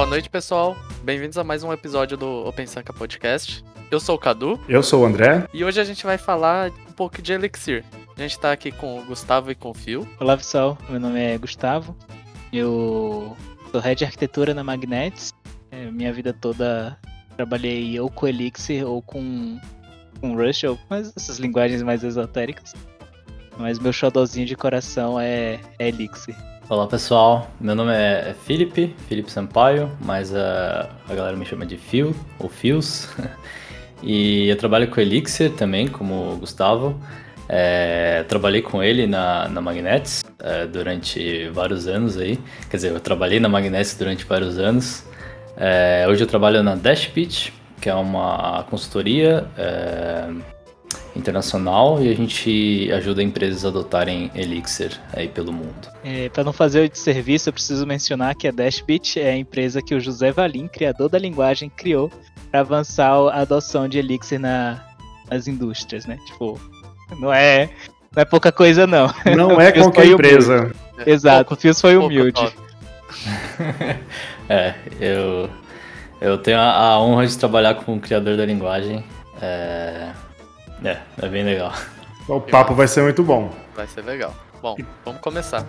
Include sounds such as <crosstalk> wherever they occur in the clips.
Boa noite, pessoal. Bem-vindos a mais um episódio do Open Sanka Podcast. Eu sou o Cadu. Eu sou o André. E hoje a gente vai falar um pouco de Elixir. A gente tá aqui com o Gustavo e com o Phil. Olá, pessoal. Meu nome é Gustavo. Eu sou head de arquitetura na Magnets. É, minha vida toda trabalhei ou com Elixir ou com, com Rush, ou com essas linguagens mais esotéricas. Mas meu xodózinho de coração é, é Elixir. Olá pessoal, meu nome é Felipe, Felipe Sampaio, mas a, a galera me chama de Phil, ou Fios. <laughs> e eu trabalho com Elixir também, como o Gustavo. É, trabalhei com ele na, na Magnets é, durante vários anos aí. Quer dizer, eu trabalhei na Magnets durante vários anos. É, hoje eu trabalho na Dashbit, que é uma consultoria é, internacional e a gente ajuda empresas a adotarem Elixir aí pelo mundo. É, Para não fazer o serviço, eu preciso mencionar que a Dashbit é a empresa que o José Valim, criador da linguagem, criou para avançar a adoção de Elixir na, nas indústrias, né? Tipo, não é, não é pouca coisa não. Não é <laughs> qualquer empresa. Exato, o Fios foi humilde. <laughs> é, eu, eu tenho a, a, honra de trabalhar com o criador da linguagem. É, é, é bem legal. O papo vai ser muito bom. Vai ser legal. Bom, vamos começar.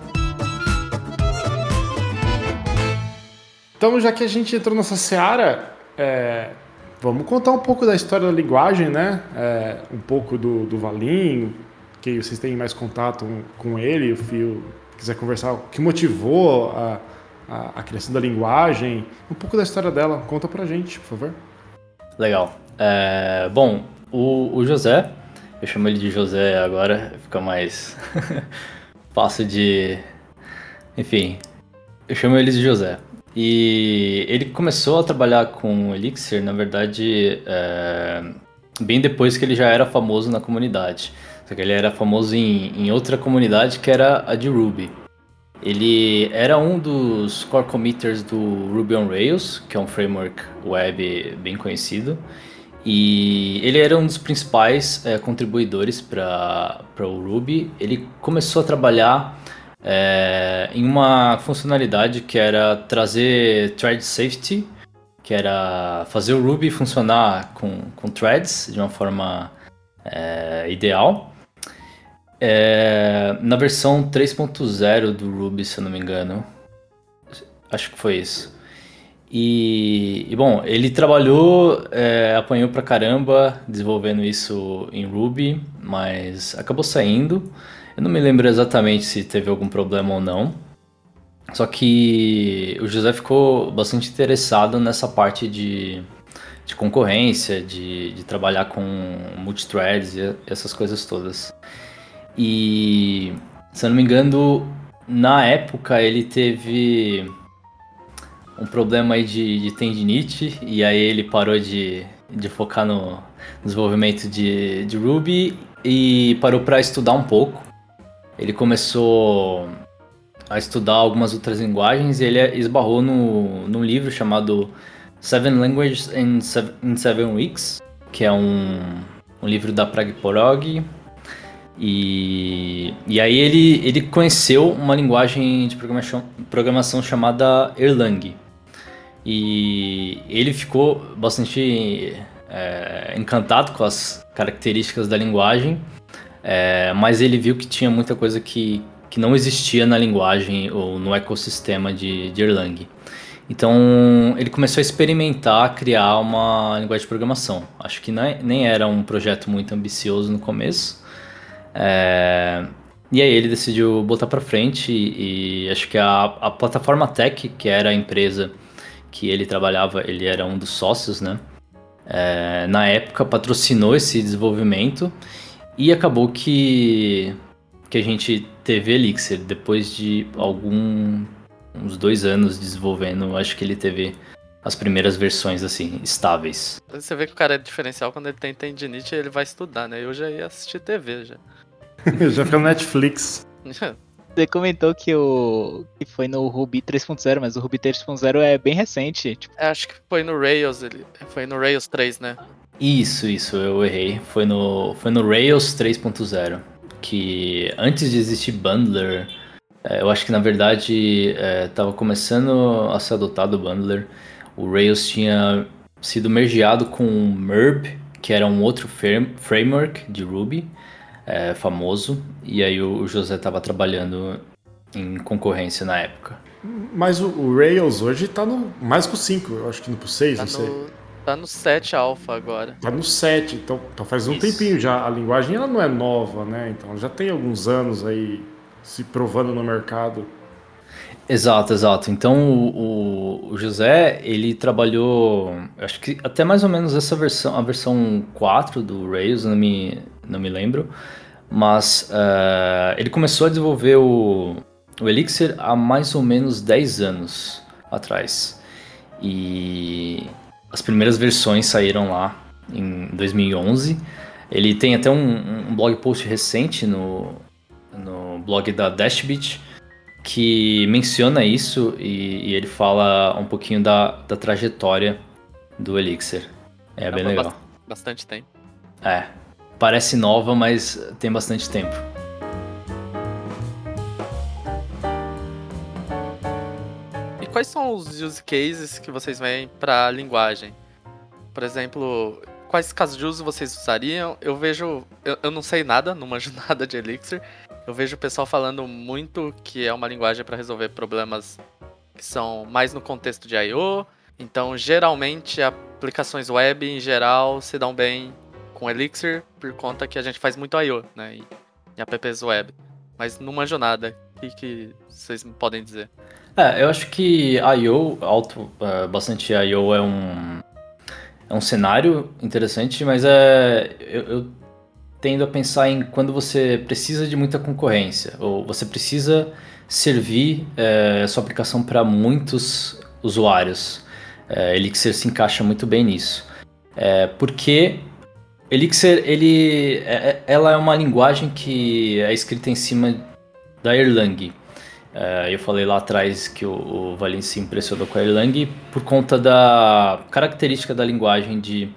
Então, já que a gente entrou nessa seara, é, vamos contar um pouco da história da linguagem, né? É, um pouco do, do Valim, que vocês têm mais contato com ele, o Fio quiser conversar, o que motivou a, a, a, criação da linguagem, um pouco da história dela. Conta pra gente, por favor. Legal. É, bom, o, o José, eu chamo ele de José agora, fica mais <laughs> fácil de. Enfim, eu chamo ele de José. E ele começou a trabalhar com Elixir, na verdade, é, bem depois que ele já era famoso na comunidade. Só que ele era famoso em, em outra comunidade que era a de Ruby. Ele era um dos core committers do Ruby on Rails, que é um framework web bem conhecido. E ele era um dos principais é, contribuidores para o Ruby. Ele começou a trabalhar é, em uma funcionalidade que era trazer thread safety, que era fazer o Ruby funcionar com, com threads de uma forma é, ideal. Na versão 3.0 do Ruby, se eu não me engano. Acho que foi isso. E, e bom, ele trabalhou, é, apanhou pra caramba desenvolvendo isso em Ruby, mas acabou saindo. Eu não me lembro exatamente se teve algum problema ou não. Só que o José ficou bastante interessado nessa parte de, de concorrência, de, de trabalhar com multithreads e essas coisas todas. E, se eu não me engano, na época ele teve um problema aí de, de tendinite e aí ele parou de, de focar no desenvolvimento de, de Ruby e parou para estudar um pouco. Ele começou a estudar algumas outras linguagens e ele esbarrou no, num livro chamado Seven Languages in Seven, in Seven Weeks, que é um, um livro da Pragporog. E, e aí ele, ele conheceu uma linguagem de programação, programação chamada Erlang. E ele ficou bastante é, encantado com as características da linguagem, é, mas ele viu que tinha muita coisa que, que não existia na linguagem ou no ecossistema de, de Erlang. Então ele começou a experimentar criar uma linguagem de programação. Acho que nem, nem era um projeto muito ambicioso no começo. É, e aí ele decidiu botar para frente e, e, acho que a, a plataforma Tech, que era a empresa que ele trabalhava, ele era um dos sócios, né? É, na época patrocinou esse desenvolvimento e acabou que, que a gente teve Elixir depois de algum uns dois anos desenvolvendo, acho que ele teve as primeiras versões assim estáveis. Você vê que o cara é diferencial quando ele tem tendinite, ele vai estudar, né? Eu já ia assistir TV já. <laughs> já fica no Netflix. <laughs> Você comentou que o que foi no Ruby 3.0, mas o Ruby 3.0 é bem recente. Tipo... É, acho que foi no Rails, ele foi no Rails 3, né? Isso, isso, eu errei. Foi no, foi no Rails 3.0. Que antes de existir Bundler, É, eu acho que na verdade estava é, começando a ser adotado o Bundler. O Rails tinha sido mergeado com o MERB, que era um outro framework de Ruby é, famoso. E aí o José estava trabalhando em concorrência na época. Mas o, o Rails hoje está no mais que o 5, eu acho que no 6, tá não sei. No, tá no 7 alfa agora. Tá no 7, então, então faz um Isso. tempinho já. A linguagem ela não é nova, né? Então já tem alguns anos aí se provando no mercado. Exato, exato. Então o, o, José, ele trabalhou, acho que até mais ou menos essa versão, a versão 4 do Rails, não me, não me lembro, mas uh, ele começou a desenvolver o, o Elixir há mais ou menos 10 anos atrás. E as primeiras versões saíram lá em 2011. Ele tem até um, um blog post recente no, no blog da Dashbit que menciona isso e, e, ele fala um pouquinho da, da trajetória do Elixir. É, é bem legal. Bastante tempo. É. Parece nova, mas tem bastante tempo. E quais são os use cases que vocês veem para a linguagem? Por exemplo, quais casos de uso vocês usariam? Eu vejo. Eu, eu não sei nada, não manjo <laughs> nada de Elixir. Eu vejo o pessoal falando muito que é uma linguagem para resolver problemas que são mais no contexto de I/O. Então, geralmente, aplicações web em geral se dão bem com Elixir por conta que a gente faz muito I/O, né? E, e apps web. Mas não manjo nada. O que, vocês podem dizer? É, eu acho que I/O, alto, uh, bastante I/O é um é um cenário interessante, mas é eu, eu tendo a pensar em quando você precisa de muita concorrência, ou você precisa servir é, sua aplicação para muitos usuários. É, Elixir se encaixa muito bem nisso. É, porque Elixir, ele, é, é, ela é uma linguagem que é escrita em cima da Erlang. É, eu falei lá atrás que o, o Valin se impressionou com a Erlang por conta da característica da linguagem de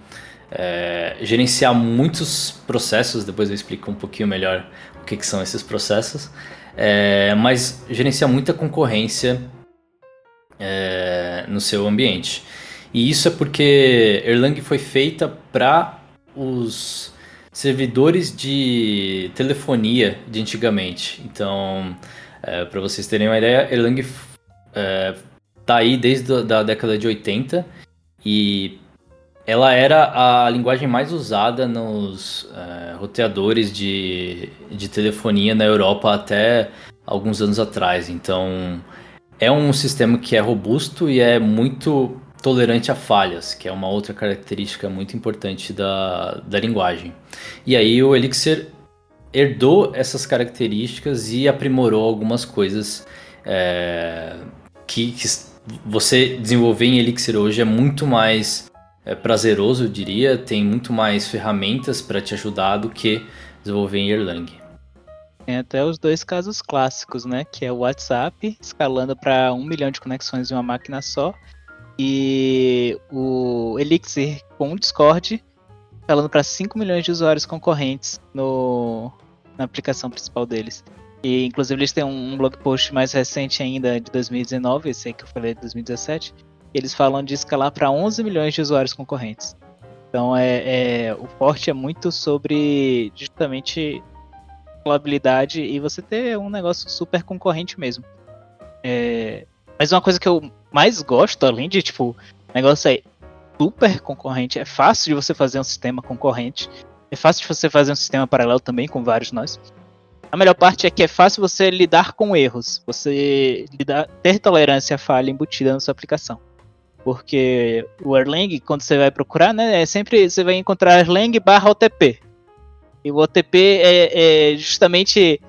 é, gerenciar muitos processos, depois eu explico um pouquinho melhor o que, que são esses processos, é, mas gerenciar muita concorrência é, no seu ambiente. E isso é porque Erlang foi feita para os servidores de telefonia de antigamente. Então, é, para vocês terem uma ideia, Erlang é, aí desde a da década de 80 e ela era a linguagem mais usada nos uh, roteadores de, de telefonia na Europa até alguns anos atrás. Então, é um sistema que é robusto e é muito tolerante a falhas, que é uma outra característica muito importante da, da linguagem. E aí o Elixir herdou essas características e aprimorou algumas coisas é, que, que você desenvolver em Elixir hoje é muito mais é prazeroso, eu diria, tem muito mais ferramentas para te ajudar do que desenvolver em Erlang. Tem até os dois casos clássicos, né? Que é o WhatsApp escalando para um milhão de conexões em uma máquina só e o Elixir com o Discord escalando para 5 milhões de usuários concorrentes no, na aplicação principal deles. E inclusive eles têm um blog post mais recente ainda de 2019, esse aí que eu falei de 2017, eles falam de escalar para 11 milhões de usuários concorrentes. Então é, é, o forte é muito sobre justamente escalabilidade e você ter um negócio super concorrente mesmo. É, mas uma coisa que eu mais gosto, além de tipo, negócio é super concorrente, é fácil de você fazer um sistema concorrente, é fácil de você fazer um sistema paralelo também com vários nós. A melhor parte é que é fácil você lidar com erros, você lidar, ter tolerância à falha embutida na sua aplicação. Porque o Erlang, quando você vai procurar, né, é sempre você vai encontrar Erlang barra OTP. E o OTP é, é justamente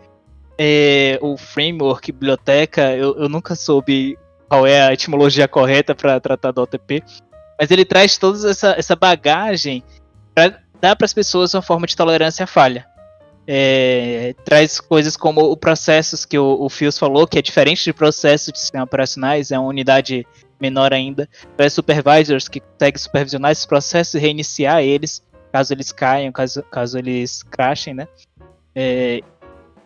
é, o framework, biblioteca. Eu, eu nunca soube qual é a etimologia correta para tratar do OTP. Mas ele traz toda essa, essa bagagem para dar para as pessoas uma forma de tolerância à falha. É, traz coisas como o processos que o, o Fios falou, que é diferente de processos de sistemas operacionais, é uma unidade menor ainda. Traz supervisors que conseguem supervisionar esses processos e reiniciar eles, caso eles caiam, caso, caso eles crashem, né? É,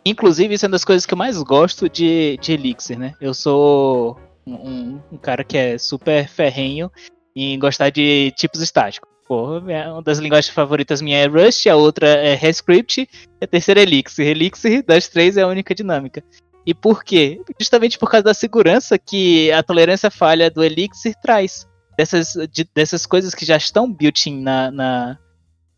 Inclusive, isso é uma das coisas que eu mais gosto de, de Elixir, né? Eu sou um, um cara que é super ferrenho em gostar de tipos estáticos. Uma das linguagens favoritas minha é Rust, a outra é ReScript, e a terceira é Elixir. Elixir, das três, é a única dinâmica. E por quê? Justamente por causa da segurança que a tolerância falha do Elixir traz. Dessas, de, dessas coisas que já estão built-in na, na,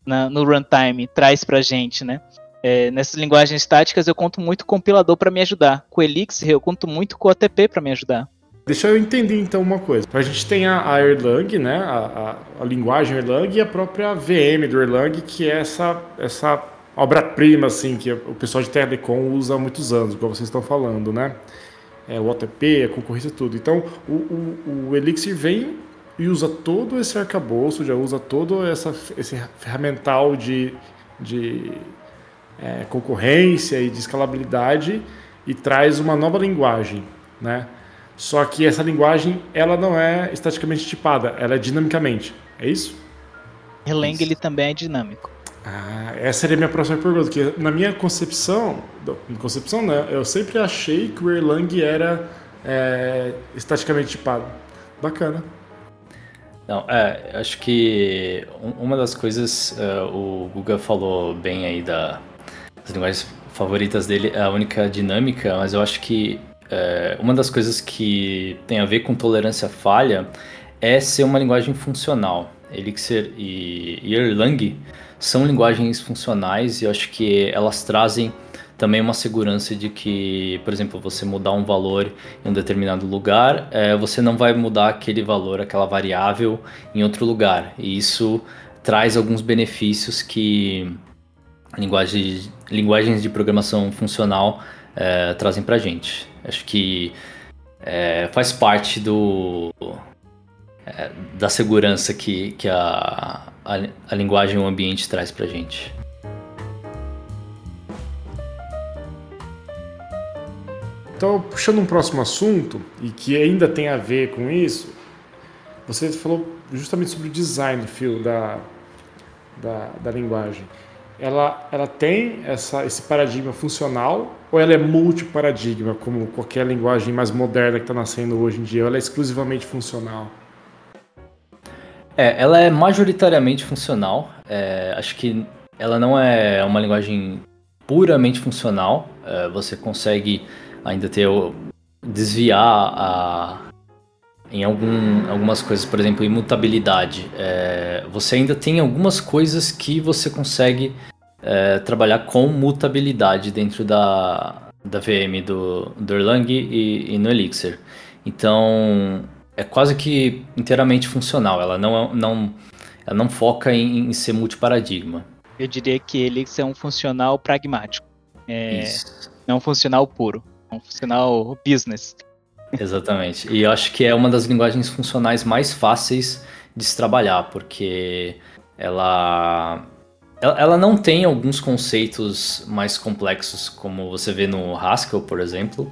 na, no runtime, traz pra gente, né? É, nessas linguagens estáticas eu conto muito com o compilador para me ajudar. Com o Elixir eu conto muito com o ATP para me ajudar. Deixa eu entender então uma coisa. A gente tem a, a Erlang, né? A, a, a, linguagem Erlang e a própria VM do Erlang, que é essa, essa obra-prima assim, que o pessoal de Telecom usa há muitos anos, como vocês estão falando, né? É, o OTP, a concorrência tudo. Então o, o, o Elixir vem e usa todo esse arcabouço, já usa todo essa, esse ferramental de, de é, concorrência e de escalabilidade e traz uma nova linguagem, né? Só que essa linguagem ela não é estaticamente tipada, ela é dinamicamente. É isso? Erlang ele também é dinâmico. Ah, essa seria a minha próxima pergunta, que na minha concepção, concepção né, eu sempre achei que o Erlang era é, estaticamente tipado. Bacana. Não, é, acho que uma das coisas, uh, o Guga falou bem aí da, das linguagens favoritas dele, é a única dinâmica, mas eu acho que é, uma das coisas que tem a ver com tolerância falha é ser uma linguagem funcional. Elixir e, e Erlang são linguagens funcionais e eu acho que elas trazem também uma segurança de que, por exemplo, você mudar um valor em um determinado lugar, é, você não vai mudar aquele valor, aquela variável em outro lugar. E isso traz alguns benefícios que linguagens, linguagens de programação funcional é, trazem para gente. Acho que é, faz parte do é, da segurança que, que a, a, a linguagem o ambiente traz para gente. Então, puxando um próximo assunto, e que ainda tem a ver com isso, você falou justamente sobre o design, Phil, da, da, da linguagem ela, ela tem essa, esse paradigma funcional ou ela é multiparadigma, como qualquer linguagem mais moderna que está nascendo hoje em dia? Ela é exclusivamente funcional? É, ela é majoritariamente funcional. É, acho que ela não é uma linguagem puramente funcional. É, você consegue ainda ter desviar a, em algum, algumas coisas, por exemplo, imutabilidade. É, você ainda tem algumas coisas que você consegue é, trabalhar com mutabilidade dentro da, da VM do, do Erlang e, e, no Elixir. Então, é quase que inteiramente funcional. Ela não, não, ela não foca em, em ser multiparadigma. Eu diria que Elixir é um funcional pragmático. É, não um funcional puro. É um funcional business. Exatamente. E eu acho que é uma das linguagens funcionais mais fáceis de se trabalhar, porque ela ela não tem alguns conceitos mais complexos, como você vê no Haskell, por exemplo,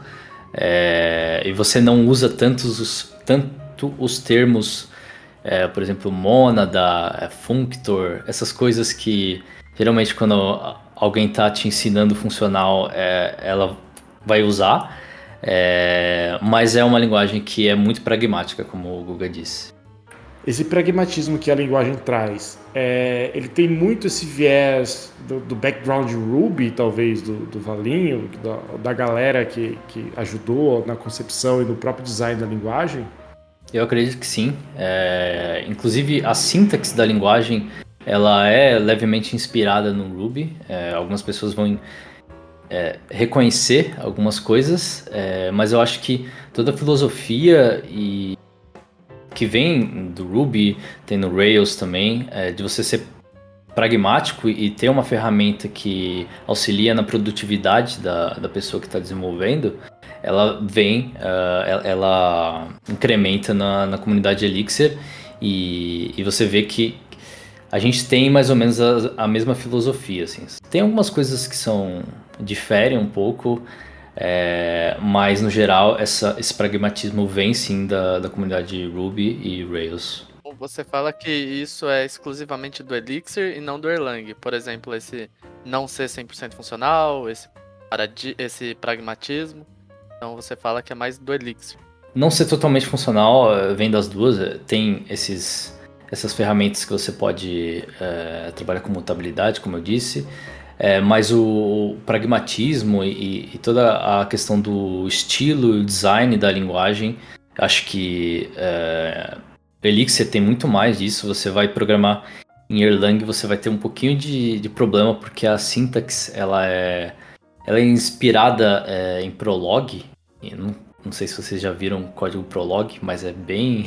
é, e você não usa tantos os, tanto os termos, é, por exemplo, mônada, é, functor, essas coisas que geralmente quando alguém está te ensinando funcional, é, ela vai usar. É, mas é uma linguagem que é muito pragmática, como o Guga disse. Esse pragmatismo que a linguagem traz, é, ele tem muito esse viés do, do background Ruby, talvez, do, do Valinho, da, da galera que, que ajudou na concepção e no próprio design da linguagem? Eu acredito que sim. É, inclusive, a sintaxe da linguagem ela é levemente inspirada no Ruby. É, algumas pessoas vão é, reconhecer algumas coisas, é, mas eu acho que toda a filosofia e que vem do Ruby, tem no Rails também, é, de você ser pragmático e ter uma ferramenta que auxilia na produtividade da, da pessoa que está desenvolvendo, ela vem, uh, ela, ela, incrementa na, na comunidade Elixir e, e você vê que a gente tem mais ou menos a, a mesma filosofia. Assim. Tem algumas coisas que são diferem um pouco, é, mas no geral essa, esse pragmatismo vem sim da, da comunidade Ruby e Rails. Você fala que isso é exclusivamente do Elixir e não do Erlang. Por exemplo, esse não ser 100% funcional, esse esse pragmatismo. Então você fala que é mais do Elixir. Não ser totalmente funcional, eh, vem das duas. Eh, tem esses, essas ferramentas que você pode é, trabalhar com mutabilidade, como eu disse. É, mas o, pragmatismo e, e, toda a questão do estilo e design da linguagem, acho que é, Elixir tem muito mais disso. Você vai programar em Erlang, você vai ter um pouquinho de, de problema, porque a sintaxe ela é, ela é inspirada é, em Prolog. Não, não, sei se vocês já viram o código Prolog, mas é bem.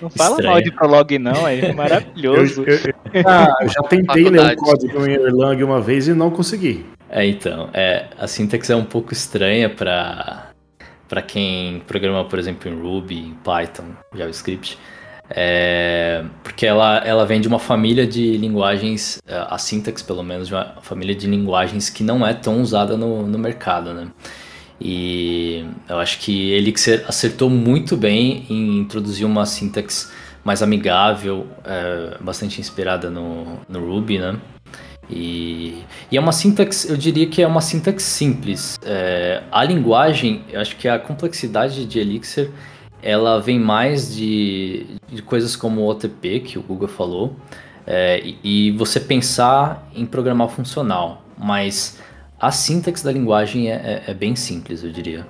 Não fala estranho. mal de Prolog, não, é <laughs> maravilhoso. eu, eu, ah, eu já tentei ler o código em Erlang uma vez e não consegui. É, então, é, a sintaxe é um pouco estranha para para quem programa, por exemplo, em Ruby, em Python, JavaScript. É, porque ela, ela vem de uma família de linguagens, é, a sintaxe pelo menos, de uma família de linguagens que não é tão usada no, no mercado, né? E eu acho que ele acertou muito bem em introduzir uma sintaxe mais amigável, é, bastante inspirada no, no Ruby, né? E, e, é uma sintaxe, eu diria que é uma sintaxe simples. É, a linguagem, eu acho que a complexidade de Elixir ela vem mais de, de coisas como o OTP, que o Google falou, é, e, e, você pensar em programar funcional, mas a sintaxe da linguagem é, é, é, bem simples, eu diria.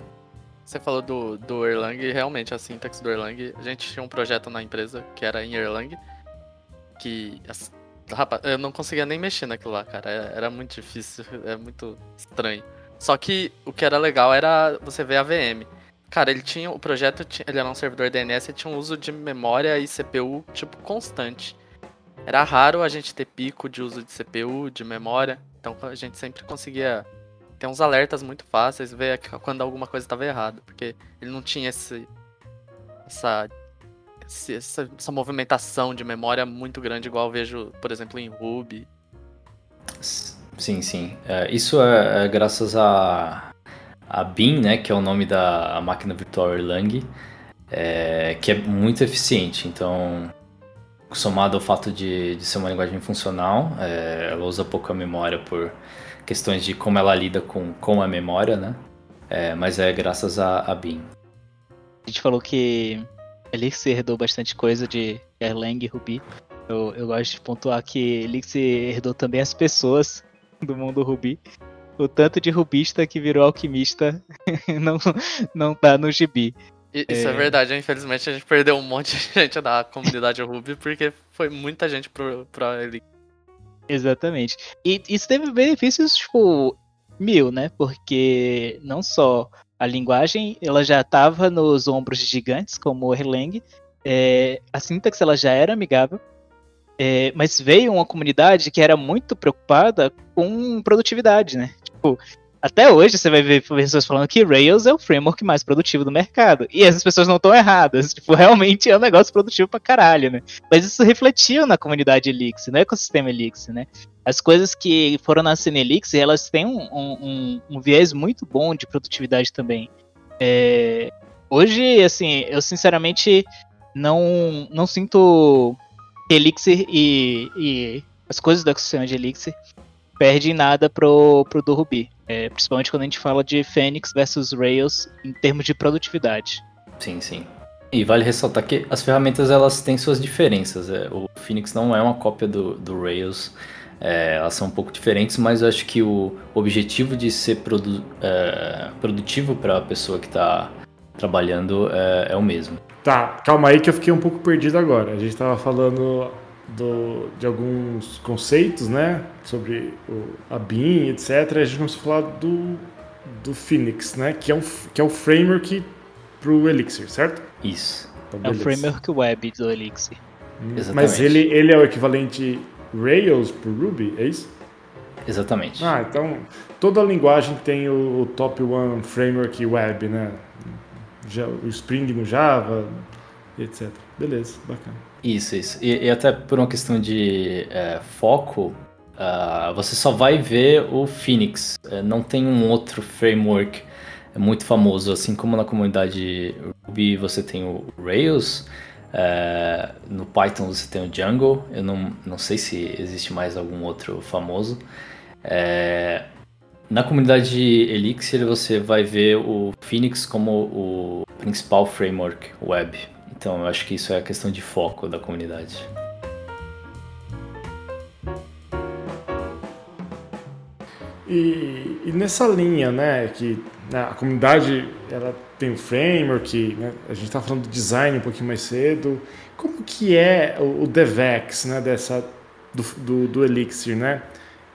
Você falou do, do Erlang, realmente a sintaxe do Erlang, a gente tinha um projeto na empresa que era em Erlang, que rapaz, eu não conseguia nem mexer naquilo lá, cara, era, era muito difícil, <laughs> é muito estranho. Só que o que era legal era você ver a VM. Cara, ele tinha. O projeto ele era um servidor DNS e tinha um uso de memória e CPU, tipo, constante. Era raro a gente ter pico de uso de CPU, de memória. Então a gente sempre conseguia ter uns alertas muito fáceis, ver quando alguma coisa estava errada. Porque ele não tinha esse. Essa, essa, essa movimentação de memória muito grande, igual eu vejo, por exemplo, em Ruby. Sim, sim. É, isso é, é graças a a BIM, né, que é o nome da máquina virtual Erlang, é, que é muito eficiente. Então, somado ao fato de, de ser uma linguagem funcional, é, ela usa pouca memória por questões de como ela lida com, com a memória, né? É, mas é graças a, a BIM. A gente falou que Elixir herdou bastante coisa de Erlang e Ruby. Eu, eu gosto de pontuar que Elixir herdou também as pessoas do mundo Ruby o tanto de rubista que virou alquimista <laughs> não, não tá no gibi. Isso é... é... verdade, infelizmente a gente perdeu um monte de <laughs> gente da comunidade Ruby porque foi muita gente pro, pro Elixir. Exatamente. E isso teve benefícios, tipo, mil, né? Porque não só a linguagem, ela já estava nos ombros de gigantes, como o Erlang, é, a sintaxe ela já era amigável, é, mas veio uma comunidade que era muito preocupada com produtividade, né? Tipo, até hoje você vai ver pessoas falando que Rails é o framework mais produtivo do mercado. E essas pessoas não estão erradas. <laughs> Tipo, realmente é um negócio produtivo pra caralho, né? Mas isso refletiu na comunidade Elixir, no ecossistema Elixir, né? As coisas que foram nascendo em Elixir, elas têm um, um, um viés muito bom de produtividade também. É... Hoje, assim, eu sinceramente não, não sinto Elixir e, e as coisas do ecossistema de Elixir perdem nada pro, pro do Ruby. É, principalmente quando a gente fala de Phoenix versus Rails em termos de produtividade. Sim, sim. E vale ressaltar que as ferramentas elas têm suas diferenças. É, o Phoenix não é uma cópia do, do Rails. É, elas são um pouco diferentes, mas eu acho que o objetivo de ser produ é, produtivo para a pessoa que está trabalhando é, é o mesmo. Tá, calma aí que eu fiquei um pouco perdido agora. A gente estava falando do, de alguns conceitos, né? Sobre o, a BIM, etc. A gente começou a falar do, do Phoenix, né? Que é, um, que é o framework para o Elixir, certo? Isso. Então, é o framework web do Elixir. Hum, Exatamente. Mas ele, ele é o equivalente Rails para Ruby, é isso? Exatamente. Ah, então toda linguagem tem o, o Top One Framework Web, né? o Spring no Java, etc. Beleza, bacana. Isso, isso. E, e até por uma questão de é, foco, uh, você só vai ver o Phoenix. É, não tem um outro framework muito famoso, assim como na comunidade Ruby você tem o Rails. É, no Python você tem o Django, eu não, não sei se existe mais algum outro famoso. É, na comunidade Elixir você vai ver o Phoenix como o principal framework web. Então eu acho que isso é a questão de foco da comunidade. E, e nessa linha, né, que né, a comunidade ela tem o framework, né, a gente está falando do design um pouquinho mais cedo. Como que é o, o DevX, né, dessa do, do, do Elixir, né?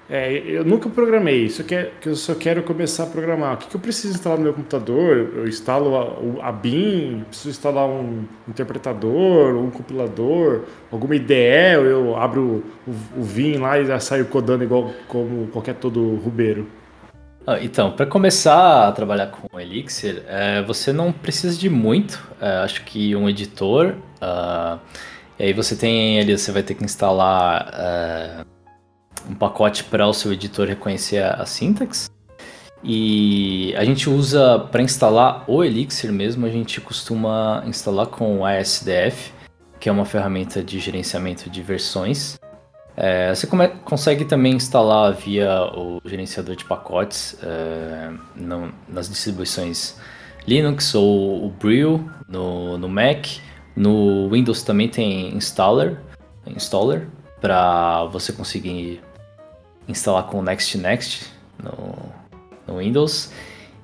É, eu nunca programei, isso que, eu só quero começar a programar. O que, que eu preciso instalar no meu computador? Eu instalo a, a BIM, preciso instalar um interpretador, um compilador, alguma IDE, eu abro o, o, Vim lá e já saio codando igual como qualquer todo rubeiro. Ah, então, para começar a trabalhar com Elixir, é, você não precisa de muito. É, acho que um editor. Uh, e aí você tem ali, você vai ter que instalar uh, um pacote para o seu editor reconhecer a, a sintaxe. E a gente usa para instalar o Elixir mesmo, a gente costuma instalar com o ASDF, que é uma ferramenta de gerenciamento de versões. É, você come, consegue também instalar via o gerenciador de pacotes é, nas distribuições Linux ou o Brew no, no Mac. No Windows também tem installer, installer para você conseguir instalar com o Next Next no, no Windows.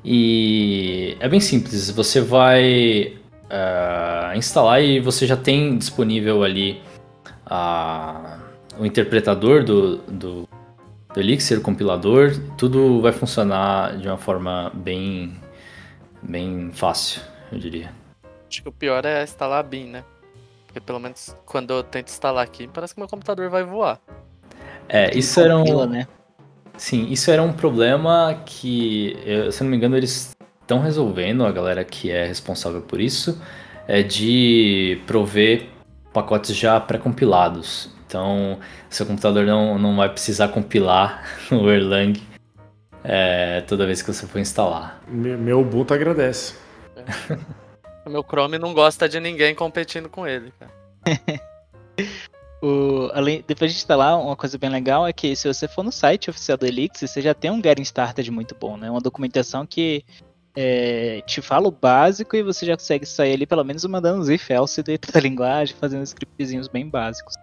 E é bem simples, você vai uh, instalar e você já tem disponível ali uh, o interpretador do, do, do Elixir, o compilador, tudo vai funcionar de uma forma bem, bem fácil, eu diria. Acho que o pior é instalar a BIM, né? Porque pelo menos quando eu tento instalar aqui, parece que meu computador vai voar. É, isso era um. Né? Sim, isso era um problema que, se não me engano, eles estão resolvendo, a galera que é responsável por isso, é de prover pacotes já pré-compilados. Então, seu computador não, não vai precisar compilar <laughs> o Erlang é, toda vez que você for instalar. Meu Ubuntu agradece. É. <laughs> O meu Chrome não gosta de ninguém competindo com ele, cara. <laughs> o, além, depois de instalar, uma coisa bem legal é que se você for no site oficial do Elixir, você já tem um Getting Started muito bom, né? Uma documentação que é, te fala o básico e você já consegue sair ali pelo menos mandando os if else dentro da linguagem, fazendo scriptzinhos bem básicos.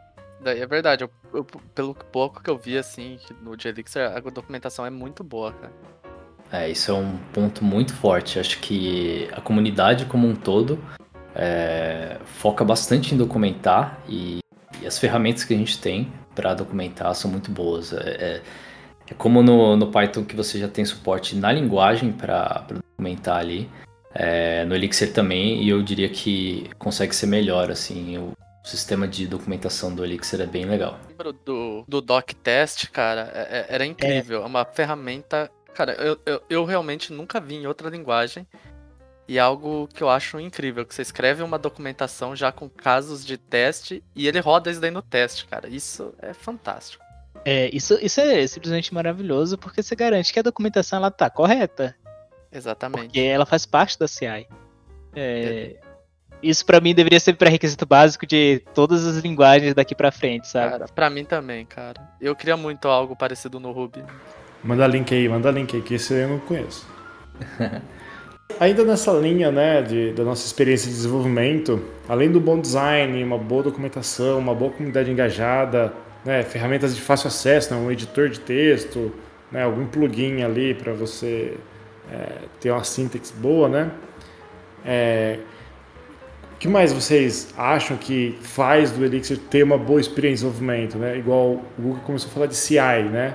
Daí é verdade, eu, eu, pelo pouco que eu vi assim no de Elixir, a documentação é muito boa, cara. É, isso é um ponto muito forte. Acho que a comunidade como um todo é, foca bastante em documentar e, e, as ferramentas que a gente tem para documentar são muito boas. É, é, é como no, no, Python que você já tem suporte na linguagem para documentar ali. É, no Elixir também, e eu diria que consegue ser melhor, assim, o sistema de documentação do Elixir é bem legal. Lembro do, do doc test, cara, é, é, era incrível, é uma ferramenta Cara, eu, eu, eu realmente nunca vi em outra linguagem. E algo que eu acho incrível, que você escreve uma documentação já com casos de teste e ele roda isso daí no teste, cara. Isso é fantástico. É, isso, isso é simplesmente maravilhoso porque você garante que a documentação ela tá correta. Exatamente. Porque ela faz parte da CI. É, é. Isso para mim deveria ser pré-requisito básico de todas as linguagens daqui para frente, sabe? Cara, pra mim também, cara. Eu queria muito algo parecido no Ruby. Manda link aí, manda link aí, que esse eu não conheço. <laughs> Ainda nessa linha, né, de, da nossa experiência de desenvolvimento, além do bom design, uma boa documentação, uma boa comunidade engajada, né, ferramentas de fácil acesso, né, um editor de texto, né, algum plugin ali para você é, ter uma síntese boa, né? É, o que mais vocês acham que faz do Elixir ter uma boa experiência de desenvolvimento, né? Igual o Google começou a falar de CI, né?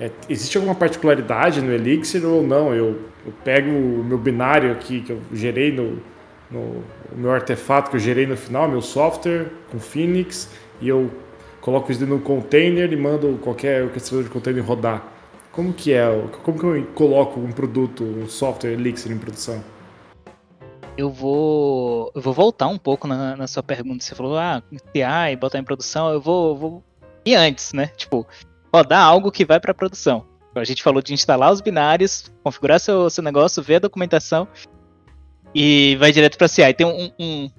É, existe alguma particularidade no Elixir ou não? Eu, eu pego o meu binário aqui que eu gerei no, no o meu artefato que eu gerei no final, meu software com Phoenix, e eu coloco isso no container e mando qualquer orquestrador de container rodar. Como que é? Como que eu coloco um produto, um software Elixir em produção? Eu vou, eu vou voltar um pouco na, na sua pergunta. Você falou, ah, CI, botar em produção. Eu vou, vou e antes, né? Tipo, rodar algo que vai para produção. A gente falou de instalar os binários, configurar seu, seu negócio, ver a documentação e vai direto para CI. Tem um, um,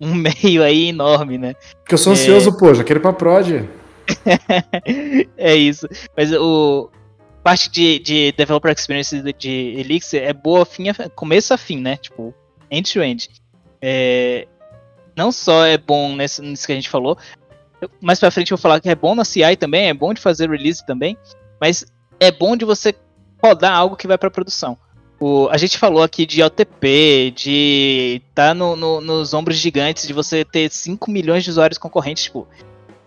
um, <laughs> meio aí enorme, né? Porque eu sou ansioso, é... pô, já quero ir pra prod. <laughs> é isso. Mas o parte de, de developer experience de, de Elixir é boa fim a, começo a fim, né? Tipo, end-to-end. É, não só é bom nesse, nisso que a gente falou, mais pra frente eu vou falar que é bom na CI também, é bom de fazer release também, mas é bom de você rodar algo que vai para produção. O, a gente falou aqui de OTP, de tá no, no, nos ombros gigantes, de você ter 5 milhões de usuários concorrentes, tipo,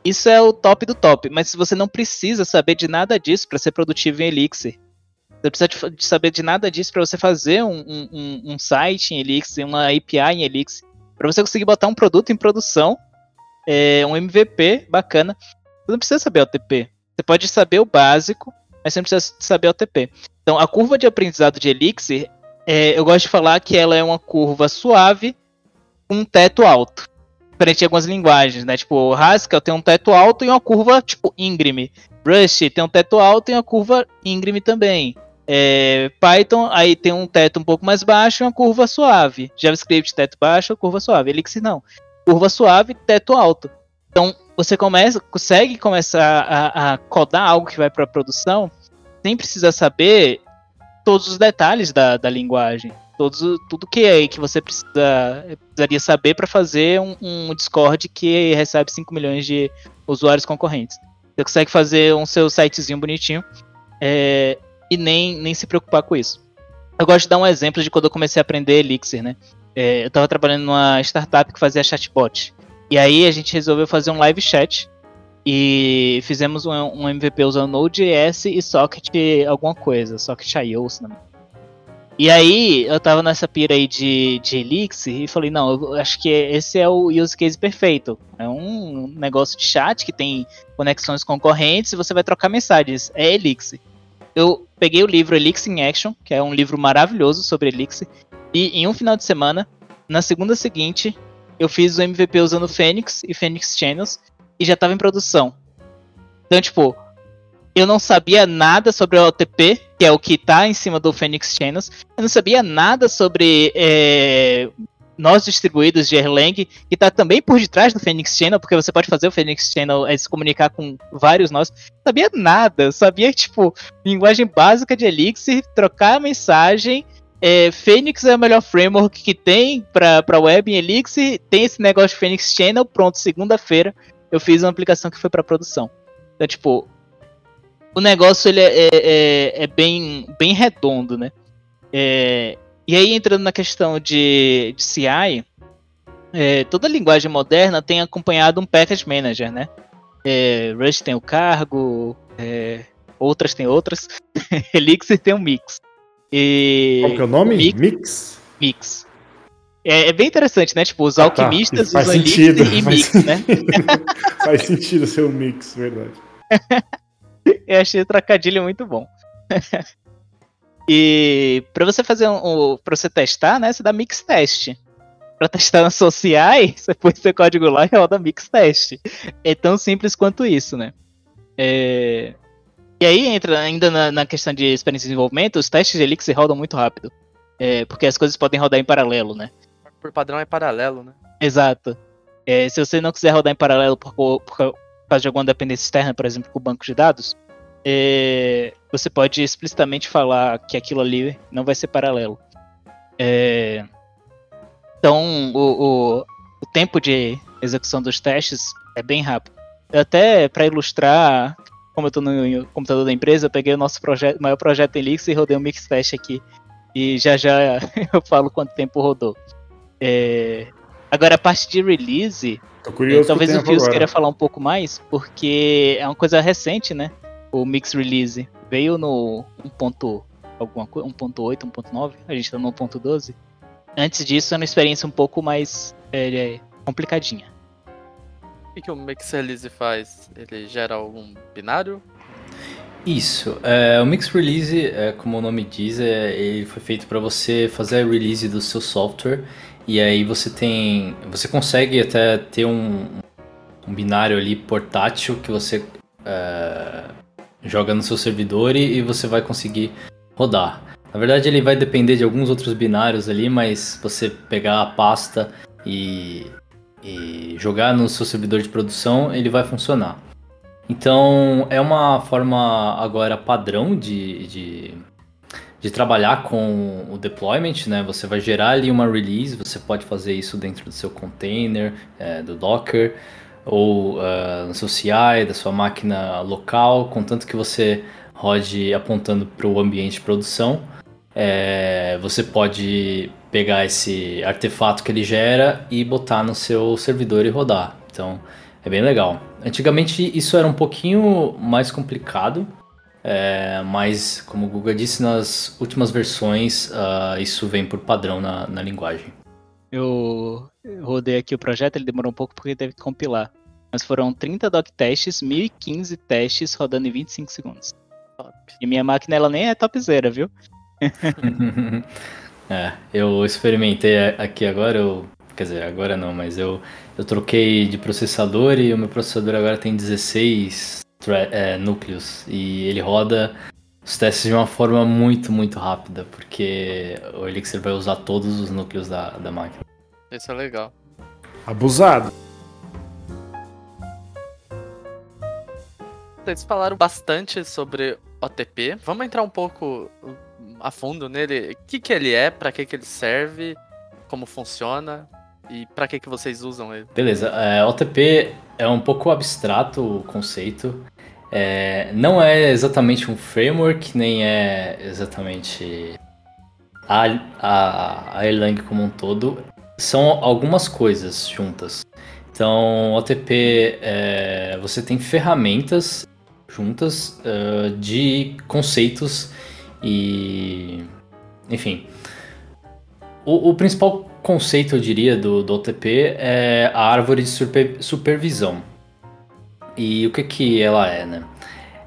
isso é o top do top, mas você não precisa saber de nada disso para ser produtivo em Elixir. Você precisa de, saber de nada disso para você fazer um, um, um, site em Elixir, uma API em Elixir, para você conseguir botar um produto em produção, é, um MVP bacana. Você não precisa saber OTP. Você pode saber o básico, mas você não precisa saber OTP. Então, a curva de aprendizado de Elixir, é, eu gosto de falar que ela é uma curva suave com um teto alto diferente em algumas linguagens, né? Tipo, Haskell tem um teto alto e uma curva, tipo, íngreme. Rust tem um teto alto e uma curva íngreme também. É, Python, aí tem um teto um pouco mais baixo e uma curva suave. JavaScript, teto baixo, curva suave. Elixir não. Curva suave, teto alto. Então, você começa, consegue começar a, a codar algo que vai para produção sem precisar saber todos os detalhes da, da linguagem todos, tudo que é que você precisa, precisaria saber para fazer um, um, Discord que recebe 5 milhões de usuários concorrentes. Você consegue fazer um seu sitezinho bonitinho é, e nem, nem se preocupar com isso. Eu gosto de dar um exemplo de quando eu comecei a aprender Elixir, né? É, eu estava trabalhando numa startup que fazia chatbot. E aí a gente resolveu fazer um live chat e fizemos um, um MVP usando Node.js e Socket alguma coisa, Socket IO, se não me engano. E aí, eu tava nessa pira aí de, de Elixir e falei, não, eu acho que esse é o use case perfeito. É um negócio de chat que tem conexões concorrentes e você vai trocar mensagens. É Elixir. Eu peguei o livro Elixir in Action, que é um livro maravilhoso sobre Elixir, e em um final de semana, na segunda seguinte, eu fiz o MVP usando Phoenix e Phoenix Channels e já tava em produção. Então, tipo, eu não sabia nada sobre o OTP, que é o que está em cima do Phoenix Channels. Eu não sabia nada sobre é, nós distribuídos de Erlang, que está também por detrás do Phoenix Channel, porque você pode fazer o Phoenix Channel é, se comunicar com vários nós. Sabia nada, sabia, tipo, linguagem básica de Elixir, trocar mensagem. É, Phoenix é o melhor framework que tem para web em Elixir. Tem esse negócio de Phoenix Channel, pronto, segunda-feira eu fiz uma aplicação que foi para produção. Então, tipo, o negócio ele é, é, é, é bem, bem redondo, né? É, e aí, entrando na questão de, de CI, é, toda linguagem moderna tem acompanhado um package manager, né? Rust tem o cargo, outras tem outras, <laughs> Elixir tem um mix. E Qual que é o nome? Mix? Mix. mix. É, é, bem interessante, né? Tipo, os ah, tá. alquimistas tá. Elixir e mix, né? <laughs> faz sentido ser um mix, verdade. <laughs> Eu achei o trocadilho muito bom. <laughs> e para você fazer um, um para você testar, né, você dá mix test. Para testar nas sociais, você põe seu código lá e roda mix test. É tão simples quanto isso, né? É... E aí entra ainda na, na, questão de experiência de desenvolvimento, os testes de Elixir rodam muito rápido. É, porque as coisas podem rodar em paralelo, né? Por padrão é paralelo, né? Exato. É, se você não quiser rodar em paralelo por, por, causa de alguma dependência externa, por exemplo, com o banco de dados, é, você pode explicitamente falar que aquilo ali não vai ser paralelo. É, então, o, o, o, tempo de execução dos testes é bem rápido. Até para ilustrar, como eu estou no computador da empresa, eu peguei o nosso projeto, maior projeto em Elixir e rodei um mix test aqui. E já já <laughs> eu falo quanto tempo rodou. É, agora, a parte de release, Tô curioso. talvez o Fios queira falar um pouco mais, porque é uma coisa recente, né? O Mix Release veio no 1.8, 1.9, a gente tá no 1.12. Antes disso, é uma experiência um pouco mais é, complicadinha. O que, o Mix Release faz? Ele gera algum binário? Isso. É, o Mix Release, é, como o nome diz, é, ele foi feito para você fazer a release do seu software e aí você tem. Você consegue até ter um, um binário ali portátil que você é, joga no seu servidor e, e você vai conseguir rodar. Na verdade ele vai depender de alguns outros binários ali, mas você pegar a pasta e, e jogar no seu servidor de produção, ele vai funcionar. Então é uma forma agora padrão de, de, de, trabalhar com o deployment, né? Você vai gerar ali uma release, você pode fazer isso dentro do seu container, é, do Docker, ou uh, no seu CI, da sua máquina local, contanto que você rode apontando para o ambiente de produção. É, você pode pegar esse artefato que ele gera e botar no seu servidor e rodar. Então é bem legal. Antigamente isso era um pouquinho mais complicado, é, mas como o Guga disse, nas últimas versões uh, isso vem por padrão na, na linguagem. Eu rodei aqui o projeto, ele demorou um pouco porque teve que compilar. Mas foram 30 doc testes, 1015 testes rodando em 25 segundos. Top. E minha máquina ela nem é topzera, viu? <laughs> é, eu experimentei aqui agora, eu, quer dizer, agora não, mas eu, eu troquei de processador e o meu processador agora tem 16 é, núcleos e ele roda os testes de uma forma muito, muito rápida, porque o Elixir vai usar todos os núcleos da, da máquina. Isso é legal. Abusado. Vocês falaram bastante sobre OTP. Vamos entrar um pouco a fundo nele. O que, que ele é, para que, que ele serve, como funciona e para que, que vocês usam ele. Beleza, é, OTP é um pouco abstrato o conceito. É, não é exatamente um framework, nem é exatamente a, a, a Erlang como um todo. São algumas coisas juntas. Então, OTP, é, você tem ferramentas juntas uh, de conceitos e. Enfim. O, o, principal conceito, eu diria, do, do OTP é a árvore de super, supervisão. E o que, que ela é, né?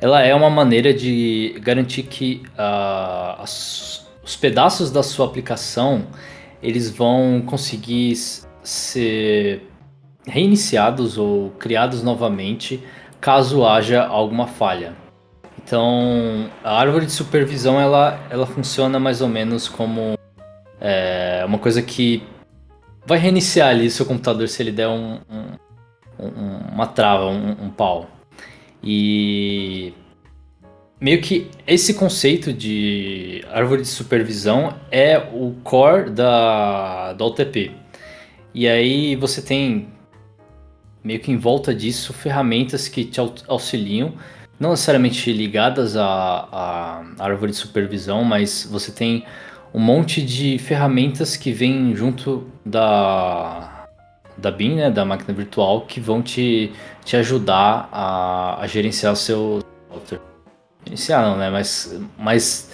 Ela é uma maneira de garantir que uh, as, os pedaços da sua aplicação eles vão conseguir ser reiniciados ou criados novamente caso haja alguma falha. Então, a árvore de supervisão ela, ela funciona mais ou menos como é, uma coisa que vai reiniciar ali seu computador se ele der um, um, uma trava, um, um pau. E meio que esse conceito de árvore de supervisão é o core da, da OTP. E aí você tem meio que em volta disso ferramentas que te auxiliam, não necessariamente ligadas à, à árvore de supervisão, mas você tem um monte de ferramentas que vêm junto da, da BIM, né, da máquina virtual, que vão te, te ajudar a, a gerenciar o seu software. Gerenciar não, né? Mas, mas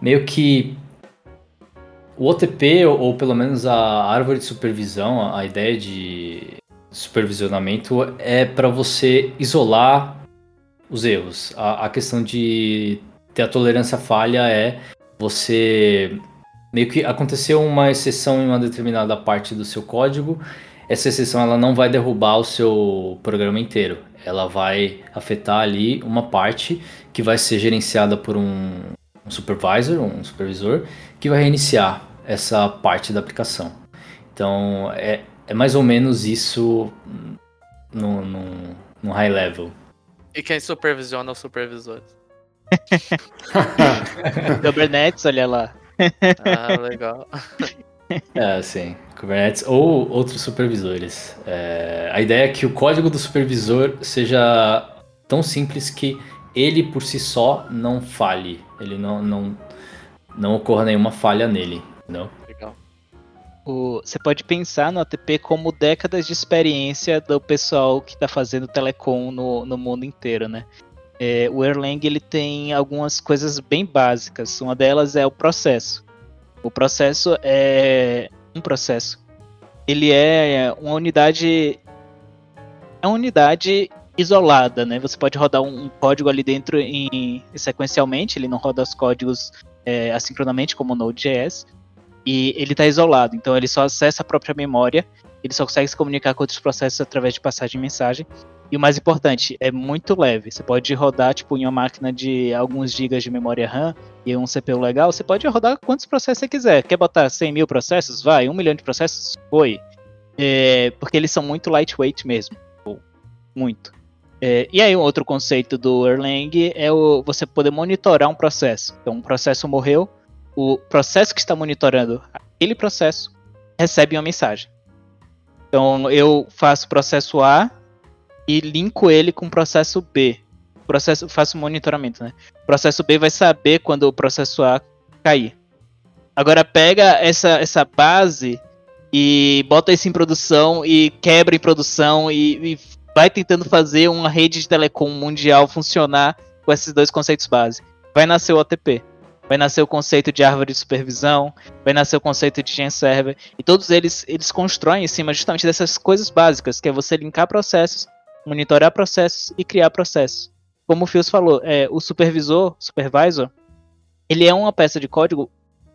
meio que o OTP, ou, ou pelo menos a árvore de supervisão, a, a ideia de supervisionamento é para você isolar os erros. A, a, questão de ter a tolerância à falha é você meio que aconteceu uma exceção em uma determinada parte do seu código. Essa exceção ela não vai derrubar o seu programa inteiro. Ela vai afetar ali uma parte que vai ser gerenciada por um, um supervisor, um supervisor, que vai reiniciar essa parte da aplicação. Então é, é mais ou menos isso no, high level. E quem supervisiona os supervisores? <laughs> Kubernetes, olha lá. ah, legal. É, sim. Kubernetes ou outros supervisores. É, a ideia é que o código do supervisor seja tão simples que ele por si só não falhe. Ele não, não, não ocorra nenhuma falha nele. Entendeu? O, você pode pensar no ATP como décadas de experiência do pessoal que está fazendo telecom no, no mundo inteiro, né? É, o Erlang ele tem algumas coisas bem básicas. Uma delas é o processo. O processo é um processo. Ele é uma unidade é uma unidade isolada, né? Você pode rodar um, um código ali dentro em, sequencialmente. Ele não roda os códigos é, assincronamente como o Node.js e ele está isolado, então ele só acessa a própria memória, ele só consegue se comunicar com outros processos através de passagem de mensagem. E o mais importante, é muito leve. Você pode rodar tipo em uma máquina de alguns gigas de memória RAM e um CPU legal, você pode rodar quantos processos você quiser. Quer botar 100 mil processos? Vai. Um milhão de processos? Foi. É, porque eles são muito lightweight mesmo. Muito. É, e aí, um outro conceito do Erlang é o, você poder monitorar um processo. Então, um processo morreu, o processo que está monitorando aquele processo recebe uma mensagem. Então, eu faço o processo A e linko ele com o processo B. Processo, faço monitoramento, né? O processo B vai saber quando o processo A cair. Agora pega essa, essa base e bota isso em produção e quebra em produção e, e vai tentando fazer uma rede de telecom mundial funcionar com esses dois conceitos base. Vai nascer o OTP, vai nascer o conceito de árvore de supervisão, vai nascer o conceito de gen server, e todos eles eles constroem em cima justamente dessas coisas básicas, que é você linkar processos, monitorar processos e criar processos. Como o Fios falou, é, o supervisor, supervisor, ele é uma peça de código